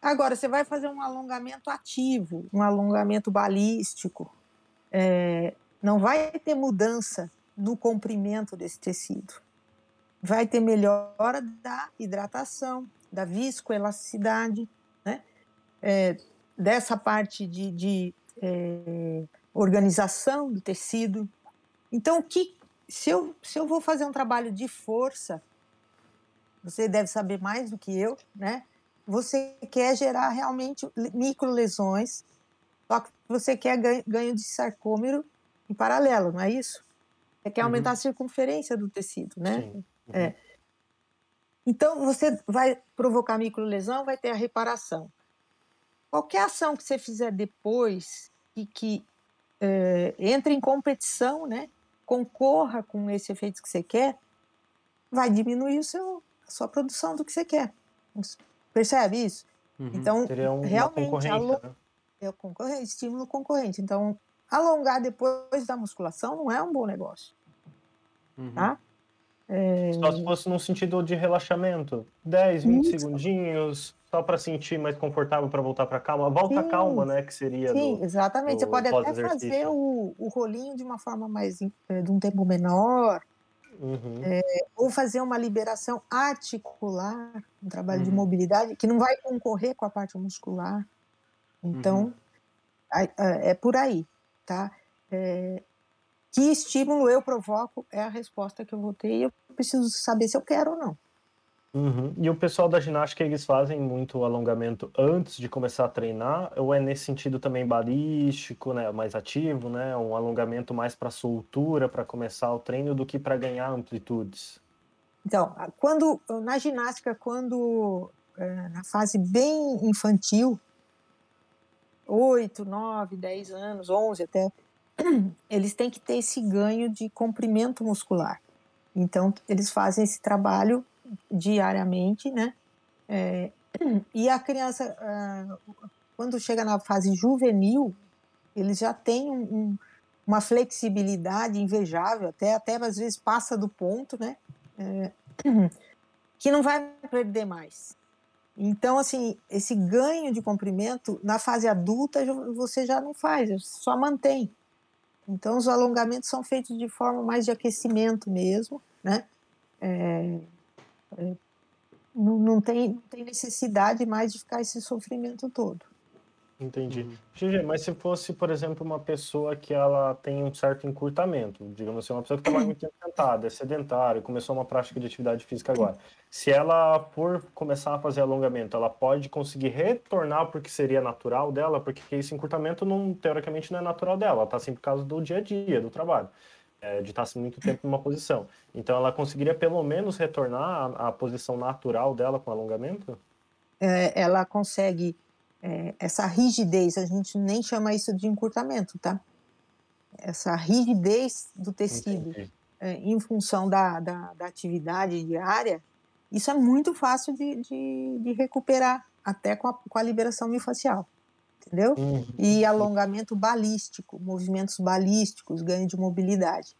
C: Agora, você vai fazer um alongamento ativo, um alongamento balístico, é, não vai ter mudança no comprimento desse tecido. Vai ter melhora da hidratação, da viscoelasticidade, né? É, dessa parte de, de é, organização do tecido. Então, o que, se, eu, se eu vou fazer um trabalho de força, você deve saber mais do que eu, né? você quer gerar realmente micro lesões, só que você quer ganho, de sarcômero em paralelo, não é isso? Você quer aumentar uhum. a circunferência do tecido, né? Uhum. É. Então, você vai provocar micro lesão, vai ter a reparação. Qualquer ação que você fizer depois e que é, entre em competição, né? Concorra com esse efeito que você quer, vai diminuir o seu, a sua produção do que você quer. Percebe isso?
A: Uhum. Então, realmente, né?
C: é concorrente, estímulo concorrente. Então, alongar depois da musculação não é um bom negócio. Uhum. Tá?
A: É... Só se fosse num sentido de relaxamento. 10, 20 Isso. segundinhos, só para sentir mais confortável para voltar para calma. Volta Sim. calma, né? Que seria.
C: Sim, do, exatamente. Do Você pode até fazer o, o rolinho de uma forma mais. Eh, de um tempo menor. Uhum. É, ou fazer uma liberação articular, um trabalho uhum. de mobilidade, que não vai concorrer com a parte muscular. Então, uhum. é por aí, tá? É, que estímulo eu provoco é a resposta que eu vou ter e eu preciso saber se eu quero ou não.
A: Uhum. E o pessoal da ginástica, eles fazem muito alongamento antes de começar a treinar? Ou é nesse sentido também balístico, né, mais ativo, né, um alongamento mais para soltura, para começar o treino, do que para ganhar amplitudes?
C: Então, quando na ginástica, quando é, na fase bem infantil, 8, 9, 10 anos, 11 até, eles têm que ter esse ganho de comprimento muscular. Então, eles fazem esse trabalho diariamente, né? É, e a criança, uh, quando chega na fase juvenil, eles já têm um, um, uma flexibilidade invejável, até, até às vezes passa do ponto, né? É, que não vai perder mais. Então, assim, esse ganho de comprimento, na fase adulta, você já não faz, só mantém. Então, os alongamentos são feitos de forma mais de aquecimento mesmo, né? É, é, não, não, tem, não tem necessidade mais de ficar esse sofrimento todo.
A: Entendi. Uhum. mas se fosse, por exemplo, uma pessoa que ela tem um certo encurtamento, digamos assim, uma pessoa que está muito tempo sentada, é sedentária, começou uma prática de atividade física agora. Se ela for começar a fazer alongamento, ela pode conseguir retornar porque seria natural dela, porque esse encurtamento não, teoricamente não é natural dela, ela está assim por causa do dia a dia, do trabalho é, de estar muito tempo numa posição. Então, ela conseguiria pelo menos retornar à, à posição natural dela com alongamento?
C: É, ela consegue é, essa rigidez, a gente nem chama isso de encurtamento, tá? Essa rigidez do tecido é, em função da, da, da, atividade diária, isso é muito fácil de, de, de recuperar, até com a, com a liberação miofascial entendeu? Uhum. E alongamento balístico, movimentos balísticos, ganho de mobilidade.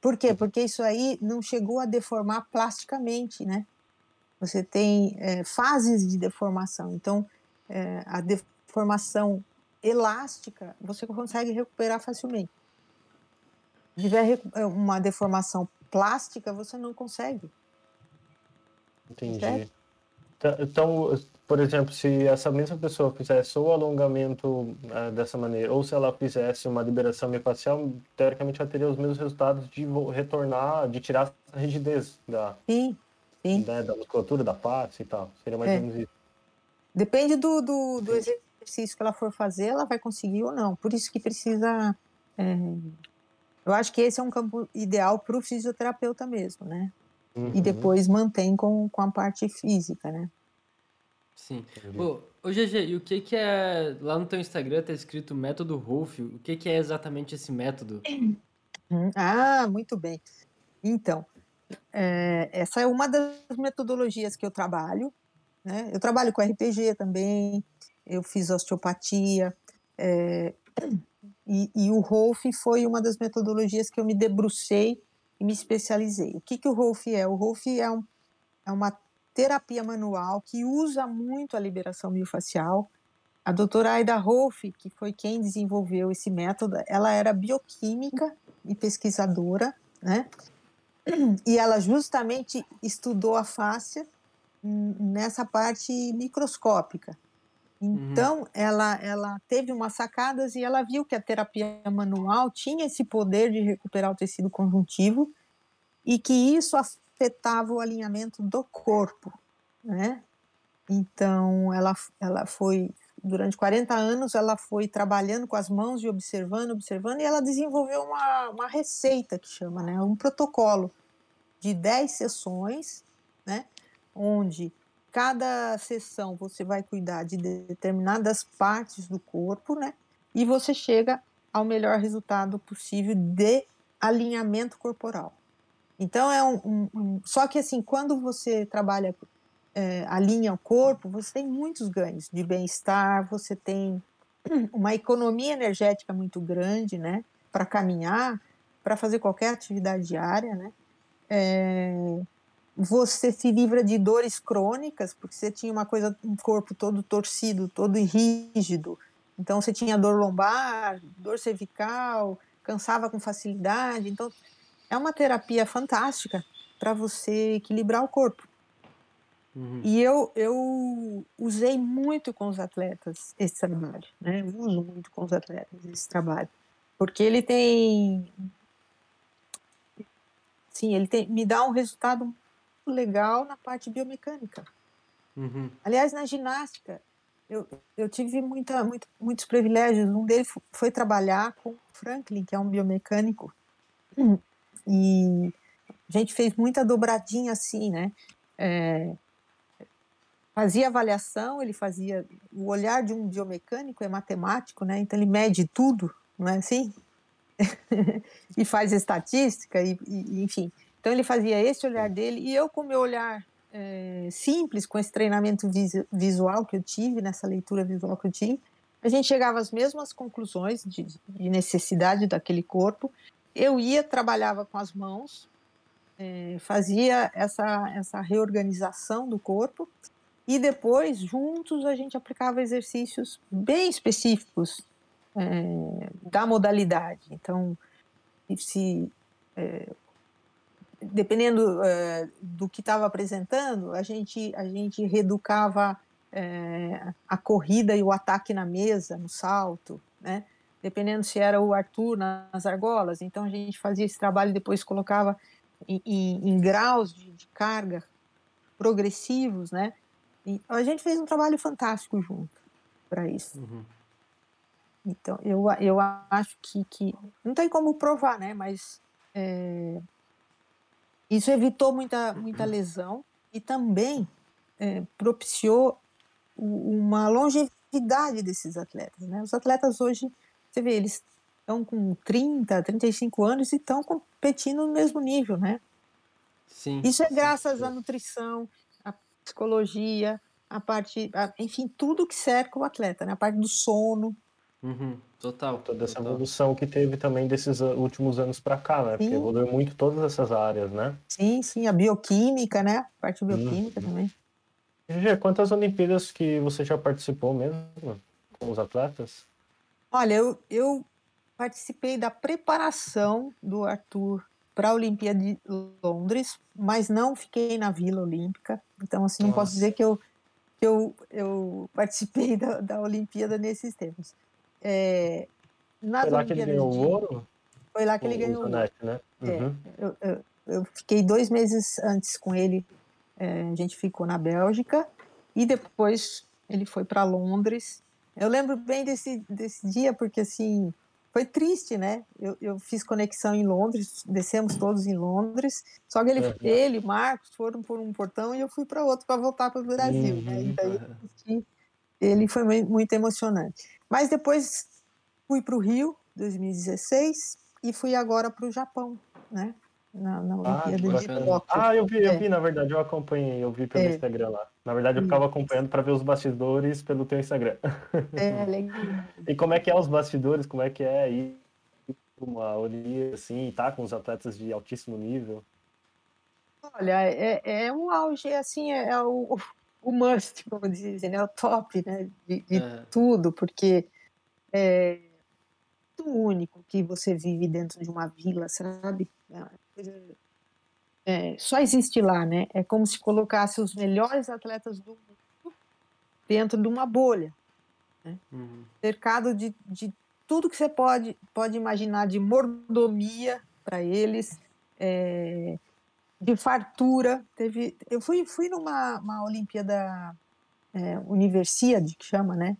C: Por quê? Porque isso aí não chegou a deformar plasticamente, né? Você tem é, fases de deformação. Então, é, a deformação elástica você consegue recuperar facilmente. Se tiver é, uma deformação plástica, você não consegue.
A: Entendi. Certo? Então, por exemplo, se essa mesma pessoa fizesse o alongamento uh, dessa maneira, ou se ela fizesse uma liberação miofascial, teoricamente ela teria os mesmos resultados de retornar, de tirar a rigidez da,
C: sim, sim.
A: Né, da musculatura, da face e tal. Seria mais ou é. menos isso.
C: Depende do, do, do, exercício que ela for fazer, ela vai conseguir ou não. Por isso que precisa. É, eu acho que esse é um campo ideal para o fisioterapeuta mesmo, né? Uhum. e depois mantém com, com a parte física, né?
B: Sim. Ô, ô GG, e o que que é... Lá no teu Instagram tá escrito método Rolf. O que que é exatamente esse método?
C: Uhum. Ah, muito bem. Então, é, essa é uma das metodologias que eu trabalho. Né? Eu trabalho com RPG também, eu fiz osteopatia, é, e, e, o Rolf foi uma das metodologias que eu me debrucei e me especializei. O que, que o Rolf é? O Rolf é, um, é uma terapia manual que usa muito a liberação miofascial. A doutora Aida Rolf, que foi quem desenvolveu esse método, ela era bioquímica e pesquisadora, né? E ela justamente estudou a fáscia nessa parte microscópica. Uhum. Então, uhum. ela, ela teve umas sacadas e ela viu que a terapia manual tinha esse poder de recuperar o tecido conjuntivo e que isso afetava o alinhamento do corpo, né? Então, ela, ela foi, durante 40 anos, ela foi trabalhando com as mãos e observando, observando, e ela desenvolveu uma, uma receita que chama, né? Um protocolo de 10 sessões, né? Onde cada sessão você vai cuidar de determinadas partes do corpo, né? E você chega ao melhor resultado possível de alinhamento corporal. Então é um, um, um só que assim quando você trabalha é, alinha o corpo, você tem muitos ganhos de bem-estar, você tem uma economia energética muito grande, né? Para caminhar, para fazer qualquer atividade diária, né? É, você se livra de dores crônicas, porque você tinha uma coisa, um corpo todo torcido, todo rígido. Então você tinha dor lombar, dor cervical, cansava com facilidade. Então é uma terapia fantástica para você equilibrar o corpo. Uhum. E eu, eu usei muito com os atletas esse trabalho, né? Eu uso muito com os atletas esse trabalho, porque ele tem, sim, ele tem, me dá um resultado legal na parte biomecânica. Uhum. Aliás, na ginástica, eu, eu tive muita, muito, muitos privilégios. Um deles foi trabalhar com Franklin, que é um biomecânico, e a gente fez muita dobradinha assim, né? É, fazia avaliação, ele fazia o olhar de um biomecânico é matemático, né? Então ele mede tudo, não é assim? e faz estatística e, e enfim. Então ele fazia esse olhar dele e eu com meu olhar é, simples, com esse treinamento visual que eu tive, nessa leitura visual que eu tive, a gente chegava às mesmas conclusões de, de necessidade daquele corpo. Eu ia, trabalhava com as mãos, é, fazia essa, essa reorganização do corpo e depois, juntos, a gente aplicava exercícios bem específicos é, da modalidade. Então, se é, dependendo é, do que estava apresentando, a gente, a gente reeducava é, a corrida e o ataque na mesa, no salto, né? Dependendo se era o Arthur nas argolas, então a gente fazia esse trabalho e depois colocava em, em, em graus de, de, carga progressivos, né? E a gente fez um trabalho fantástico junto para isso. Uhum. Então, eu, eu acho que, que não tem como provar, né? Mas é, isso evitou muita, muita lesão e também é, propiciou uma longevidade desses atletas. Né? Os atletas hoje, você vê, eles estão com 30, 35 anos e estão competindo no mesmo nível, né? Sim. Isso é graças sim. à nutrição, à psicologia, a parte, a, enfim, tudo que cerca o atleta, né? A parte do sono,
B: Uhum, total.
A: Toda essa
B: total.
A: evolução que teve também desses últimos anos para cá, né? Sim. Porque evoluiu muito todas essas áreas, né?
C: Sim, sim, a bioquímica, né? A parte bioquímica uhum. também.
A: GG, quantas Olimpíadas que você já participou mesmo com os atletas?
C: Olha, eu, eu participei da preparação do Arthur para a Olimpíada de Londres, mas não fiquei na Vila Olímpica. Então, assim, não Nossa. posso dizer que eu, que eu, eu participei da, da Olimpíada nesses tempos. É,
A: nas Foi lá que ele ganhou o ouro?
C: Foi lá que ele ganhou o ouro. Né? É, uhum. É, eu, eu, eu, fiquei dois meses antes com ele, é, a gente ficou na Bélgica, e depois ele foi para Londres. Eu lembro bem desse, desse dia, porque assim, foi triste, né? Eu, eu fiz conexão em Londres, descemos todos em Londres, só que ele, uhum. ele Marcos, foram por um portão e eu fui para outro para voltar para o Brasil. Uhum. Né? E daí eu assisti, ele foi muito emocionante. Mas depois fui para o Rio, 2016, e fui agora para o Japão, né? Na, na
A: ah, Olimpíada de Tóquio. Ah, eu vi, eu é. vi, na verdade, eu acompanhei, eu vi pelo é. Instagram lá. Na verdade, eu ficava acompanhando para ver os bastidores pelo teu Instagram.
C: É, legal.
A: e como é que é os bastidores? Como é que é aí uma Olimpíada, assim, tá com os atletas de altíssimo nível?
C: Olha, é, é um auge, assim, é, é o, o must, como dizem, né? O top, né? De, de é. tudo, porque é muito único que você vive dentro de uma vila, sabe? É, só existe lá, né? É como se colocasse os melhores atletas do mundo dentro de uma bolha, né? uhum. cercado de, de tudo que você pode, pode imaginar de mordomia para eles, é, de fartura. Teve, eu fui, fui numa uma Olimpíada é, Universiade, que chama, né?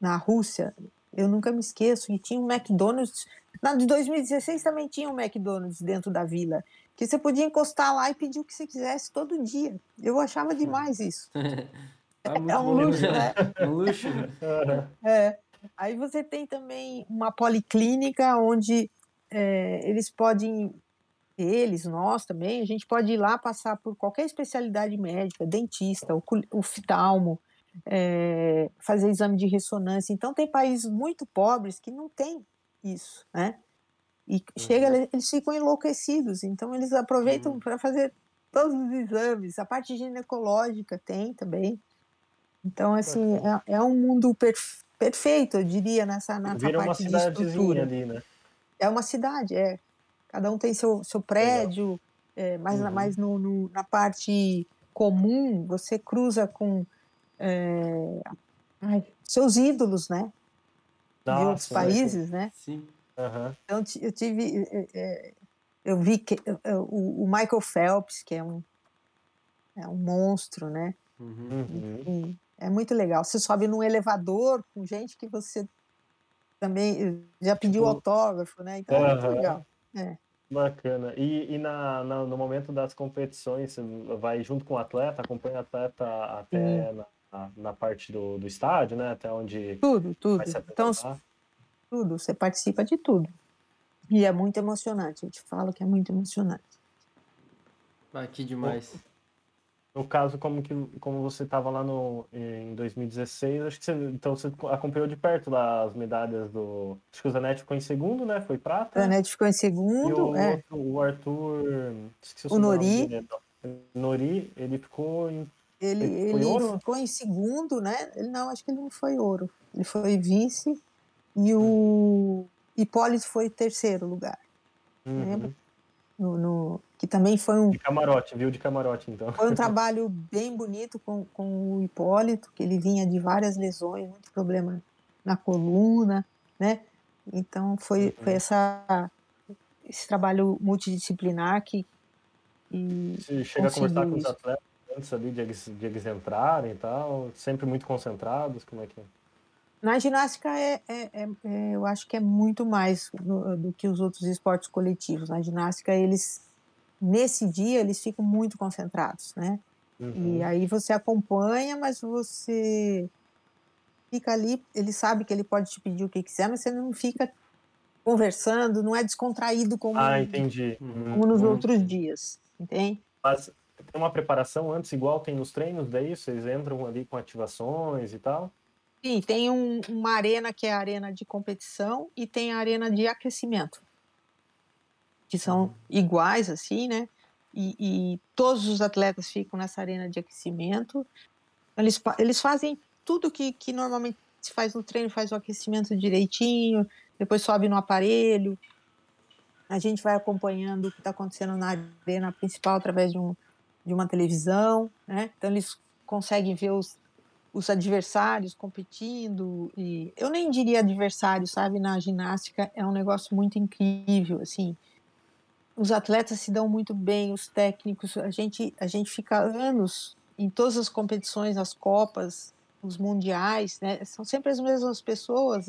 C: Na Rússia, eu nunca me esqueço, e tinha um McDonald's. Na de 2016 também tinha um McDonald's dentro da vila, que você podia encostar lá e pedir o que você quisesse todo dia. Eu achava demais isso.
B: é, é um luxo, né? É um luxo.
C: É. Aí você tem também uma policlínica onde é, eles podem, eles, nós também, a gente pode ir lá passar por qualquer especialidade médica, dentista, oftalmo, é, fazer exame de ressonância. Então, tem países muito pobres que não têm isso, né? E uhum. chega, eles ficam enlouquecidos, então eles aproveitam uhum. para fazer todos os exames. A parte ginecológica tem também. Então, assim, é, é um mundo perf perfeito, eu diria, nessa, nessa
A: Vira
C: parte
A: uma cidadezinha ali, né?
C: É uma cidade, é. Cada um tem seu, seu prédio, é, mas, uhum. mas no, no, na parte comum, você cruza com é, ai, seus ídolos, né? Nossa, de outros países, né?
B: Sim.
A: Uhum.
C: Então eu tive, é, eu vi que o, Michael Phelps, que é um é um monstro, né?
A: Uhum.
C: é muito legal. Você sobe num elevador com gente que você também já pediu tipo, autógrafo, né? Então é muito legal. É.
A: Bacana. E, e na, na, no momento das competições, você vai junto com o atleta, acompanha o atleta até na, na, na, parte do, do estádio, né? Até onde.
C: Tudo, tudo. Então, tudo, você participa de tudo. E é muito emocionante, eu te falo que é muito emocionante.
B: Ah, que demais.
A: No caso, como, que, como você estava lá no, em 2016, acho que você, então você acompanhou de perto lá as medalhas do. Acho que o Zanetti ficou em segundo, né? Foi prata.
C: O Zanetti ficou em segundo. E
A: o,
C: é.
A: outro, o Arthur.
C: O, o Nori.
A: Dele, Nori, ele ficou em
C: ele, ele, ele ficou em segundo, né? Ele não, acho que ele não foi ouro. Ele foi vice e o Hipólito foi terceiro lugar. Uhum. Lembra? No, no, que também foi um.
A: De camarote, viu? De camarote, então.
C: Foi um trabalho bem bonito com, com o Hipólito, que ele vinha de várias lesões, muito problema na coluna, né? Então foi, foi essa, esse trabalho multidisciplinar que.
A: E Você chega a conversar com os atletas antes ali de eles, de eles entrarem e tal? Sempre muito concentrados? Como é que é?
C: Na ginástica, é, é, é, é eu acho que é muito mais do, do, que os outros esportes coletivos. Na ginástica, eles, nesse dia, eles ficam muito concentrados, né? Uhum. E aí você acompanha, mas você fica ali, ele sabe que ele pode te pedir o que quiser, mas você não fica conversando, não é descontraído como,
A: ah, entendi.
C: como nos uhum. outros dias, entende?
A: Mas tem uma preparação antes, igual tem nos treinos, daí vocês entram ali com ativações e tal?
C: Sim, tem um, uma arena que é a arena de competição e tem a arena de aquecimento, que são uhum. iguais, assim, né? E, e, todos os atletas ficam nessa arena de aquecimento. Eles, eles fazem tudo que, que normalmente se faz no treino, faz o aquecimento direitinho, depois sobe no aparelho. A gente vai acompanhando o que está acontecendo na arena principal através de um, de uma televisão, né? Então eles conseguem ver os, os adversários competindo e eu nem diria adversário, sabe? Na ginástica é um negócio muito incrível, assim. Os atletas se dão muito bem, os técnicos, a gente a gente fica anos em todas as competições, as copas, os mundiais, né? São sempre as mesmas pessoas,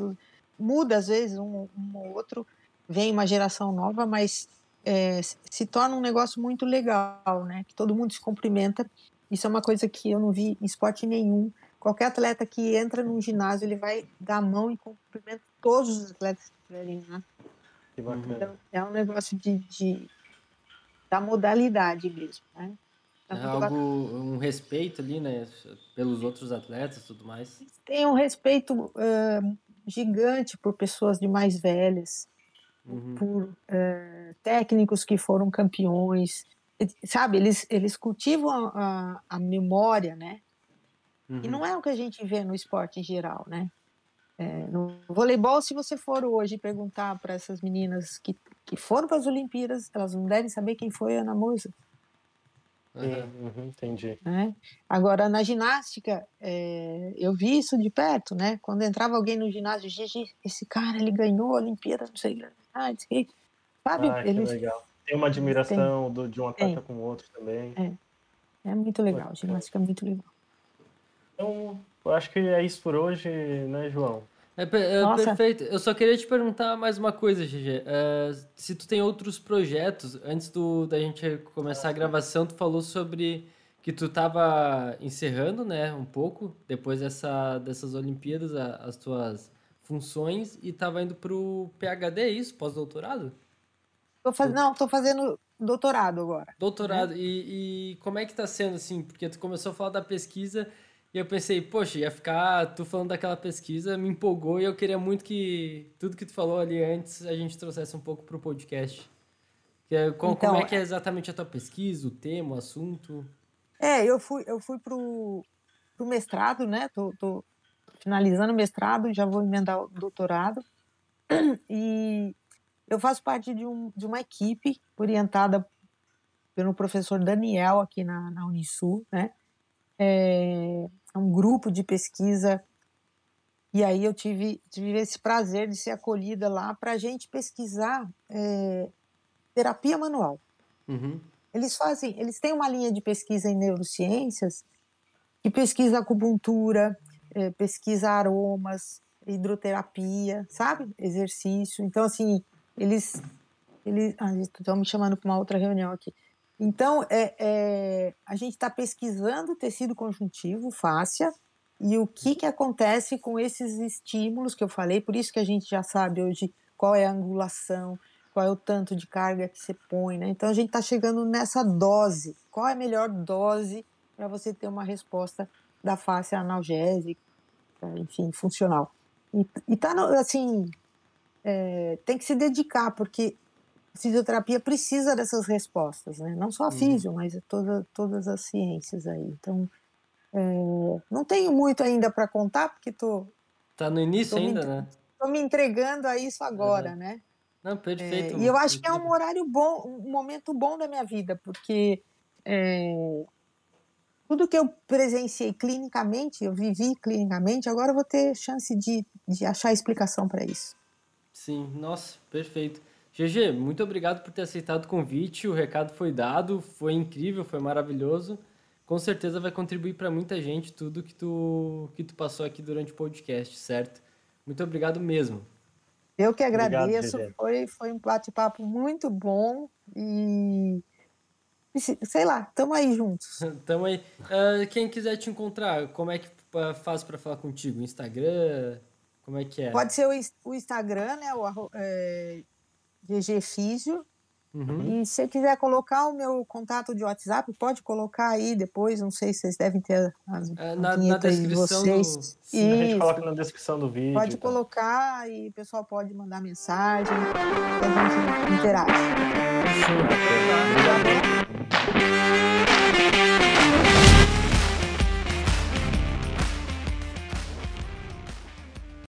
C: muda às vezes um, um ou outro, vem uma geração nova, mas é, se torna um negócio muito legal, né? Que todo mundo se cumprimenta. Isso é uma coisa que eu não vi em esporte nenhum. Qualquer atleta que entra num ginásio, ele vai dar a mão e cumprimenta todos os atletas que estiverem lá. Que bacana. Então, é um negócio de, de da modalidade mesmo, né?
B: É, é algo, um respeito ali, né, pelos outros atletas e tudo mais.
C: Tem um respeito uh, gigante por pessoas de mais velhas, uhum. por uh, técnicos que foram campeões, sabe? Eles eles cultivam a, a, a memória, né? Uhum. E não é o que a gente vê no esporte em geral, né? É, no voleibol, se você for hoje perguntar para essas meninas que, que foram para as Olimpíadas, elas não devem saber quem foi a Ana Moisa.
A: Uhum, entendi.
C: É. Agora, na ginástica, é, eu vi isso de perto, né? Quando entrava alguém no ginásio, esse cara, ele ganhou a Olimpíada, não sei, ah,
A: sei, sabe? Ah, eles, legal. Tem uma admiração tem, do, de um atleta com o outro também.
C: É, é muito legal, ginástica é muito legal.
A: Então, eu acho que é isso por hoje, né, João?
B: É, é perfeito. Eu só queria te perguntar mais uma coisa, GG. É, se tu tem outros projetos, antes do, da gente começar a gravação, tu falou sobre que tu estava encerrando, né, um pouco, depois dessa, dessas Olimpíadas, a, as tuas funções, e estava indo para o PHD, é isso? Pós-doutorado?
C: Tô faz... Não, estou fazendo doutorado agora.
B: Doutorado. Né? E, e como é que está sendo, assim? Porque tu começou a falar da pesquisa e eu pensei, poxa, ia ficar tu falando daquela pesquisa, me empolgou e eu queria muito que tudo que tu falou ali antes a gente trouxesse um pouco pro podcast. Que é, com, então, como é que é exatamente a tua pesquisa, o tema, o assunto?
C: É, eu fui, eu fui pro, pro mestrado, né? Tô, tô finalizando o mestrado, já vou emendar o doutorado. E eu faço parte de, um, de uma equipe orientada pelo professor Daniel aqui na, na Unisul, né? É, um grupo de pesquisa. E aí eu tive, tive esse prazer de ser acolhida lá para a gente pesquisar é, terapia manual. Uhum. Eles fazem, eles têm uma linha de pesquisa em neurociências que pesquisa acupuntura, é, pesquisa aromas, hidroterapia, sabe? Exercício. Então, assim, eles. eles ah, estão me chamando para uma outra reunião aqui. Então, é, é a gente está pesquisando tecido conjuntivo, fáscia, e o que, que acontece com esses estímulos que eu falei, por isso que a gente já sabe hoje qual é a angulação, qual é o tanto de carga que você põe, né? Então a gente está chegando nessa dose. Qual é a melhor dose para você ter uma resposta da face analgésica, enfim, funcional? E, e tá no, assim, é, tem que se dedicar, porque fisioterapia precisa dessas respostas, né? Não só a uhum. físio, mas toda, todas as ciências aí. Então, é, não tenho muito ainda para contar, porque tô...
B: Tá no início ainda, né?
C: Estou me entregando a isso agora, uhum. né?
B: Não, perfeito.
C: É, e eu acho que é um horário bom, um momento bom da minha vida, porque é, tudo que eu presenciei clinicamente, eu vivi clinicamente, agora eu vou ter chance de, de achar explicação para isso.
B: Sim, nossa, perfeito. GG, muito obrigado por ter aceitado o convite. O recado foi dado, foi incrível, foi maravilhoso. Com certeza vai contribuir para muita gente tudo que tu que tu passou aqui durante o podcast, certo? Muito obrigado mesmo.
C: Eu que agradeço. Obrigado, foi foi um bate-papo muito bom e sei lá, tamo aí juntos.
B: tamo aí. Uh, quem quiser te encontrar, como é que faz para falar contigo? Instagram? Como é que é?
C: Pode ser o, o Instagram, né? O, é, GG Físio. Uhum. E se quiser colocar o meu contato de WhatsApp, pode colocar aí depois. Não sei se vocês devem ter as
B: é, na, na descrição
C: de vocês. Do...
A: A gente coloca na descrição do vídeo.
C: Pode colocar e o pessoal pode mandar mensagem. A gente interage. Sim, é